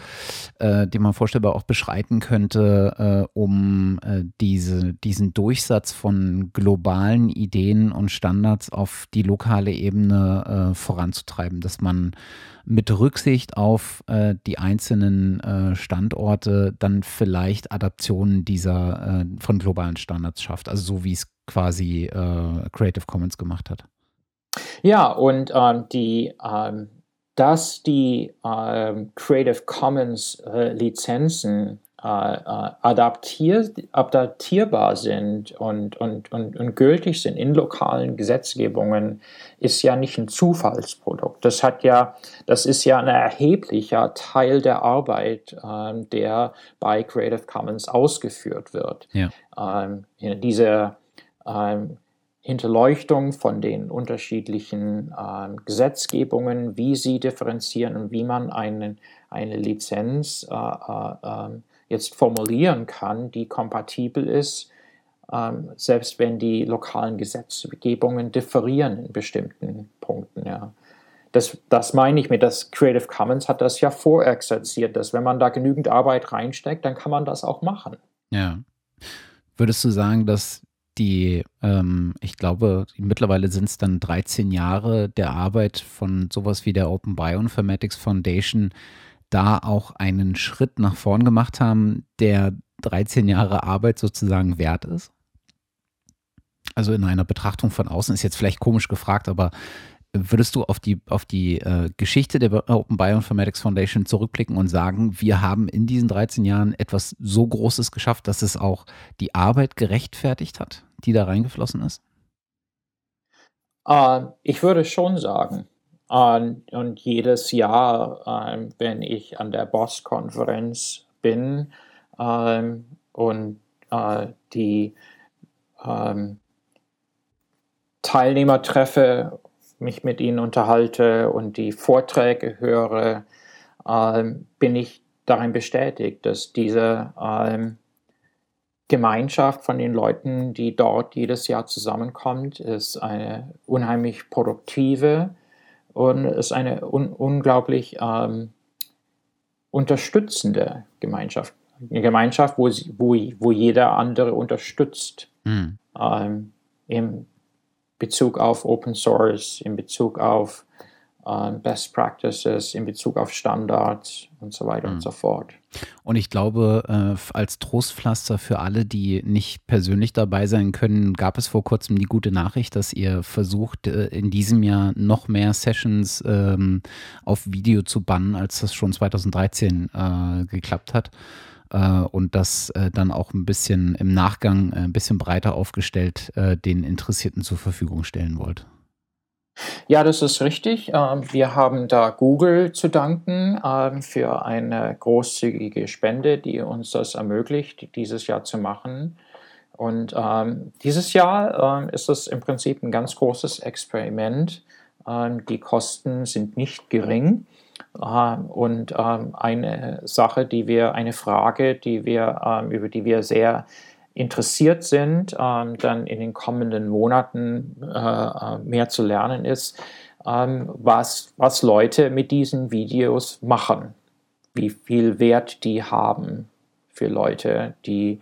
äh, den man vorstellbar auch beschreiten könnte, äh, um äh, diese, diesen Durchsatz von globalen Ideen und Standards auf die lokale Ebene äh, voranzutreiben, dass man mit Rücksicht auf äh, die einzelnen äh, Standorte dann vielleicht Adaptionen dieser von globalen Standards schafft, also so wie es quasi Creative Commons gemacht hat. Ja, und ähm, die, ähm, dass die ähm, Creative Commons äh, Lizenzen äh, äh, adaptier adaptierbar sind und, und, und, und gültig sind in lokalen Gesetzgebungen, ist ja nicht ein Zufallsprodukt. Das hat ja, das ist ja ein erheblicher Teil der Arbeit, ähm, der bei Creative Commons ausgeführt wird. Ja. Ähm, diese ähm, Hinterleuchtung von den unterschiedlichen äh, Gesetzgebungen, wie sie differenzieren und wie man einen, eine Lizenz äh, äh, ähm, jetzt formulieren kann, die kompatibel ist, ähm, selbst wenn die lokalen Gesetzgebungen differieren in bestimmten Punkten. Ja. Das, das meine ich mit, das Creative Commons hat das ja vorexerziert, dass wenn man da genügend Arbeit reinsteckt, dann kann man das auch machen. Ja. Würdest du sagen, dass die, ähm, ich glaube, mittlerweile sind es dann 13 Jahre der Arbeit von sowas wie der Open Bioinformatics Foundation, da auch einen Schritt nach vorn gemacht haben, der 13 Jahre Arbeit sozusagen wert ist? Also in einer Betrachtung von außen ist jetzt vielleicht komisch gefragt, aber Würdest du auf die, auf die äh, Geschichte der Open Bioinformatics Foundation zurückblicken und sagen, wir haben in diesen 13 Jahren etwas so Großes geschafft, dass es auch die Arbeit gerechtfertigt hat, die da reingeflossen ist? Uh, ich würde schon sagen. Uh, und jedes Jahr, uh, wenn ich an der BOSS-Konferenz bin ähm, und äh, die ähm, Teilnehmer treffe mich mit ihnen unterhalte und die Vorträge höre, ähm, bin ich darin bestätigt, dass diese ähm, Gemeinschaft von den Leuten, die dort jedes Jahr zusammenkommt, ist eine unheimlich produktive und ist eine un unglaublich ähm, unterstützende Gemeinschaft. Eine Gemeinschaft, wo, sie, wo, wo jeder andere unterstützt. Mhm. Ähm, im Bezug auf Open Source, in Bezug auf Best Practices, in Bezug auf Standards und so weiter mhm. und so fort. Und ich glaube, äh, als Trostpflaster für alle, die nicht persönlich dabei sein können, gab es vor kurzem die gute Nachricht, dass ihr versucht, äh, in diesem Jahr noch mehr Sessions ähm, auf Video zu bannen, als das schon 2013 äh, geklappt hat äh, und das äh, dann auch ein bisschen im Nachgang äh, ein bisschen breiter aufgestellt äh, den Interessierten zur Verfügung stellen wollt. Ja, das ist richtig. Ähm, wir haben da Google zu danken ähm, für eine großzügige Spende, die uns das ermöglicht, dieses Jahr zu machen. Und ähm, dieses Jahr ist es im Prinzip ein ganz großes Experiment. Die Kosten sind nicht gering. Und eine Sache, die wir, eine Frage, die wir, über die wir sehr interessiert sind, dann in den kommenden Monaten äh, äh, mehr zu lernen, ist, was, was Leute mit diesen Videos machen, wie viel Wert die haben für Leute, die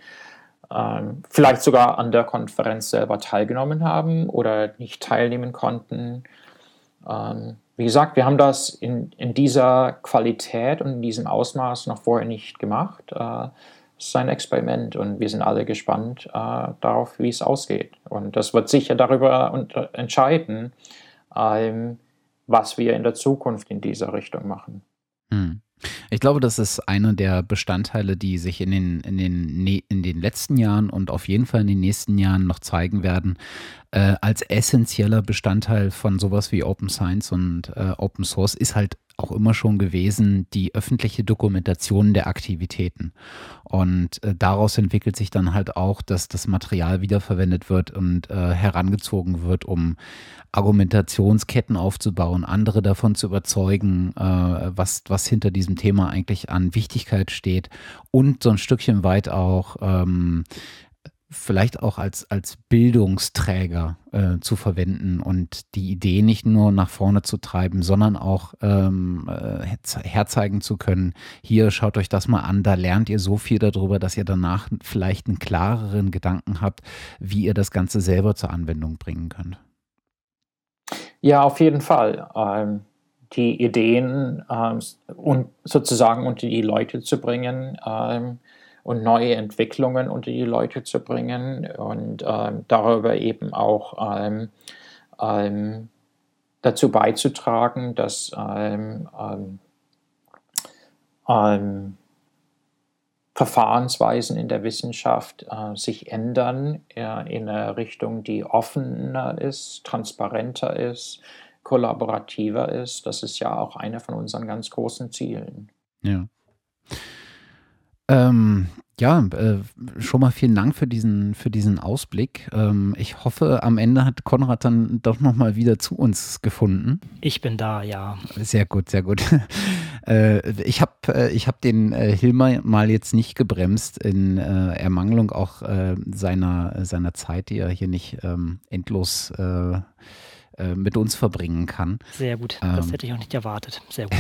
vielleicht sogar an der Konferenz selber teilgenommen haben oder nicht teilnehmen konnten. Wie gesagt, wir haben das in, in dieser Qualität und in diesem Ausmaß noch vorher nicht gemacht. Äh, es ist ein Experiment und wir sind alle gespannt äh, darauf, wie es ausgeht. Und das wird sicher darüber unter, entscheiden, ähm, was wir in der Zukunft in dieser Richtung machen. Hm. Ich glaube, das ist einer der Bestandteile, die sich in den, in, den, ne, in den letzten Jahren und auf jeden Fall in den nächsten Jahren noch zeigen werden, äh, als essentieller Bestandteil von sowas wie Open Science und äh, Open Source ist halt auch immer schon gewesen die öffentliche Dokumentation der Aktivitäten. Und äh, daraus entwickelt sich dann halt auch, dass das Material wiederverwendet wird und äh, herangezogen wird, um Argumentationsketten aufzubauen, andere davon zu überzeugen, äh, was, was hinter diesem Thema eigentlich an Wichtigkeit steht und so ein Stückchen weit auch ähm, vielleicht auch als, als Bildungsträger äh, zu verwenden und die Idee nicht nur nach vorne zu treiben, sondern auch ähm, äh, herzeigen zu können, hier schaut euch das mal an, da lernt ihr so viel darüber, dass ihr danach vielleicht einen klareren Gedanken habt, wie ihr das Ganze selber zur Anwendung bringen könnt. Ja, auf jeden Fall. Ähm, die Ideen ähm, und sozusagen unter die Leute zu bringen, ähm, und neue Entwicklungen unter die Leute zu bringen und ähm, darüber eben auch ähm, ähm, dazu beizutragen, dass ähm, ähm, ähm, Verfahrensweisen in der Wissenschaft äh, sich ändern äh, in eine Richtung, die offener ist, transparenter ist, kollaborativer ist. Das ist ja auch eine von unseren ganz großen Zielen. Ja. Ähm, ja, äh, schon mal vielen Dank für diesen, für diesen Ausblick. Ähm, ich hoffe, am Ende hat Konrad dann doch nochmal wieder zu uns gefunden. Ich bin da, ja. Sehr gut, sehr gut. *laughs* äh, ich habe äh, ich hab den äh, Hilmer mal jetzt nicht gebremst in äh, Ermangelung auch äh, seiner, seiner Zeit, die er hier nicht ähm, endlos äh, mit uns verbringen kann. Sehr gut, das ähm, hätte ich auch nicht erwartet. Sehr gut.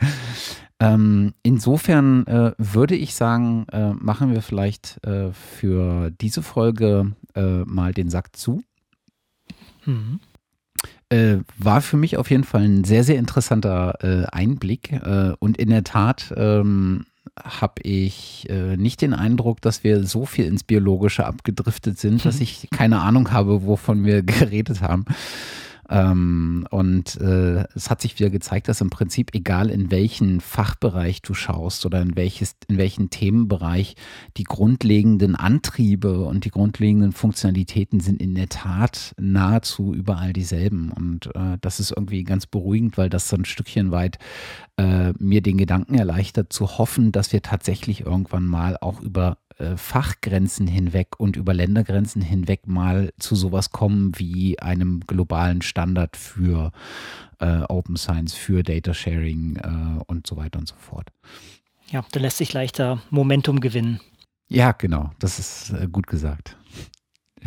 *laughs* ähm, insofern äh, würde ich sagen, äh, machen wir vielleicht äh, für diese Folge äh, mal den Sack zu. Mhm. Äh, war für mich auf jeden Fall ein sehr, sehr interessanter Einblick. und in der Tat ähm, habe ich äh, nicht den Eindruck, dass wir so viel ins Biologische abgedriftet sind, dass ich keine Ahnung habe, wovon wir *laughs* geredet haben. Ähm, und äh, es hat sich wieder gezeigt, dass im Prinzip, egal in welchen Fachbereich du schaust oder in, welches, in welchen Themenbereich, die grundlegenden Antriebe und die grundlegenden Funktionalitäten sind in der Tat nahezu überall dieselben. Und äh, das ist irgendwie ganz beruhigend, weil das so ein Stückchen weit äh, mir den Gedanken erleichtert, zu hoffen, dass wir tatsächlich irgendwann mal auch über Fachgrenzen hinweg und über Ländergrenzen hinweg mal zu sowas kommen wie einem globalen Standard für äh, Open Science, für Data Sharing äh, und so weiter und so fort. Ja, da lässt sich leichter Momentum gewinnen. Ja, genau, das ist äh, gut gesagt. *laughs*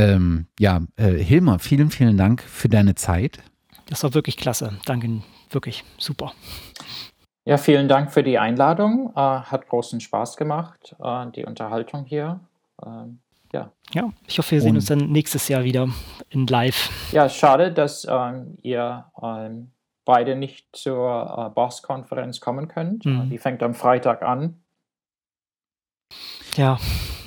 Ähm, ja, äh, Hilmar, vielen, vielen Dank für deine Zeit. Das war wirklich klasse. Danke, wirklich super. Ja, vielen Dank für die Einladung. Äh, hat großen Spaß gemacht, äh, die Unterhaltung hier. Ähm, ja. ja, ich hoffe, wir sehen Und, uns dann nächstes Jahr wieder in Live. Ja, schade, dass ähm, ihr ähm, beide nicht zur äh, Boss-Konferenz kommen könnt. Mhm. Die fängt am Freitag an. Ja,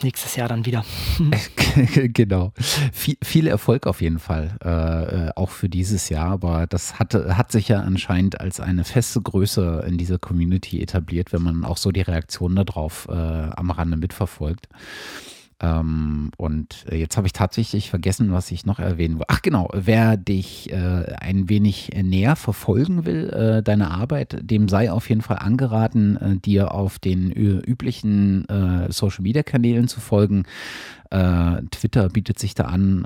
nächstes Jahr dann wieder. *laughs* *laughs* genau. Viel, viel, Erfolg auf jeden Fall, äh, äh, auch für dieses Jahr. Aber das hatte, hat sich ja anscheinend als eine feste Größe in dieser Community etabliert, wenn man auch so die Reaktionen darauf äh, am Rande mitverfolgt. Ähm, und äh, jetzt habe ich tatsächlich vergessen, was ich noch erwähnen wollte. Ach genau, wer dich äh, ein wenig näher verfolgen will, äh, deine Arbeit, dem sei auf jeden Fall angeraten, äh, dir auf den üblichen äh, Social-Media-Kanälen zu folgen. Äh, Twitter bietet sich da an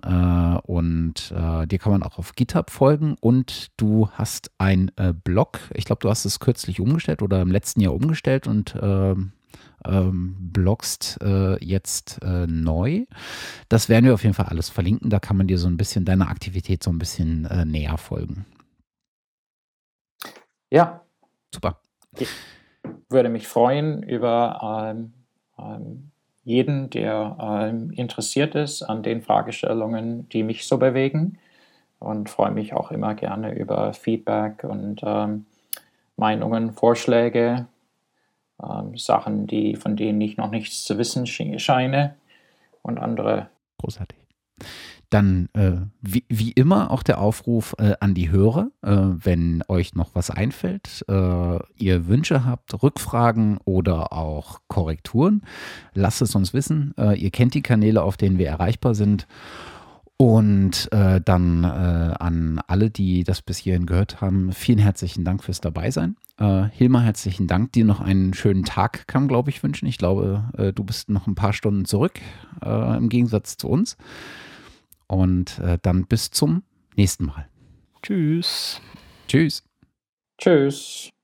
und dir kann man auch auf GitHub folgen und du hast ein Blog. Ich glaube, du hast es kürzlich umgestellt oder im letzten Jahr umgestellt und ähm, bloggst äh, jetzt äh, neu. Das werden wir auf jeden Fall alles verlinken. Da kann man dir so ein bisschen deine Aktivität so ein bisschen äh, näher folgen. Ja. Super. Ich würde mich freuen über ähm, ähm, jeden, der ähm, interessiert ist an den Fragestellungen, die mich so bewegen. Und freue mich auch immer gerne über Feedback und ähm, Meinungen, Vorschläge ähm, Sachen, die, von denen ich noch nichts zu wissen scheine und andere. Großartig. Dann äh, wie, wie, immer auch der Aufruf äh, an die Hörer, äh, wenn euch noch was einfällt, äh, ihr Wünsche habt, Rückfragen oder auch Korrekturen, lasst es uns wissen. Äh, ihr kennt die Kanäle, auf denen wir erreichbar sind. Und äh, dann äh, an alle, die das bis hierhin gehört haben, vielen herzlichen Dank fürs Dabeisein. Äh, Hilmar, herzlichen Dank. Dir noch einen schönen Tag kann, glaube ich, wünschen. Ich glaube, äh, du bist noch ein paar Stunden zurück, äh, im Gegensatz zu uns. Und äh, dann bis zum nächsten Mal. Tschüss. Tschüss. Tschüss.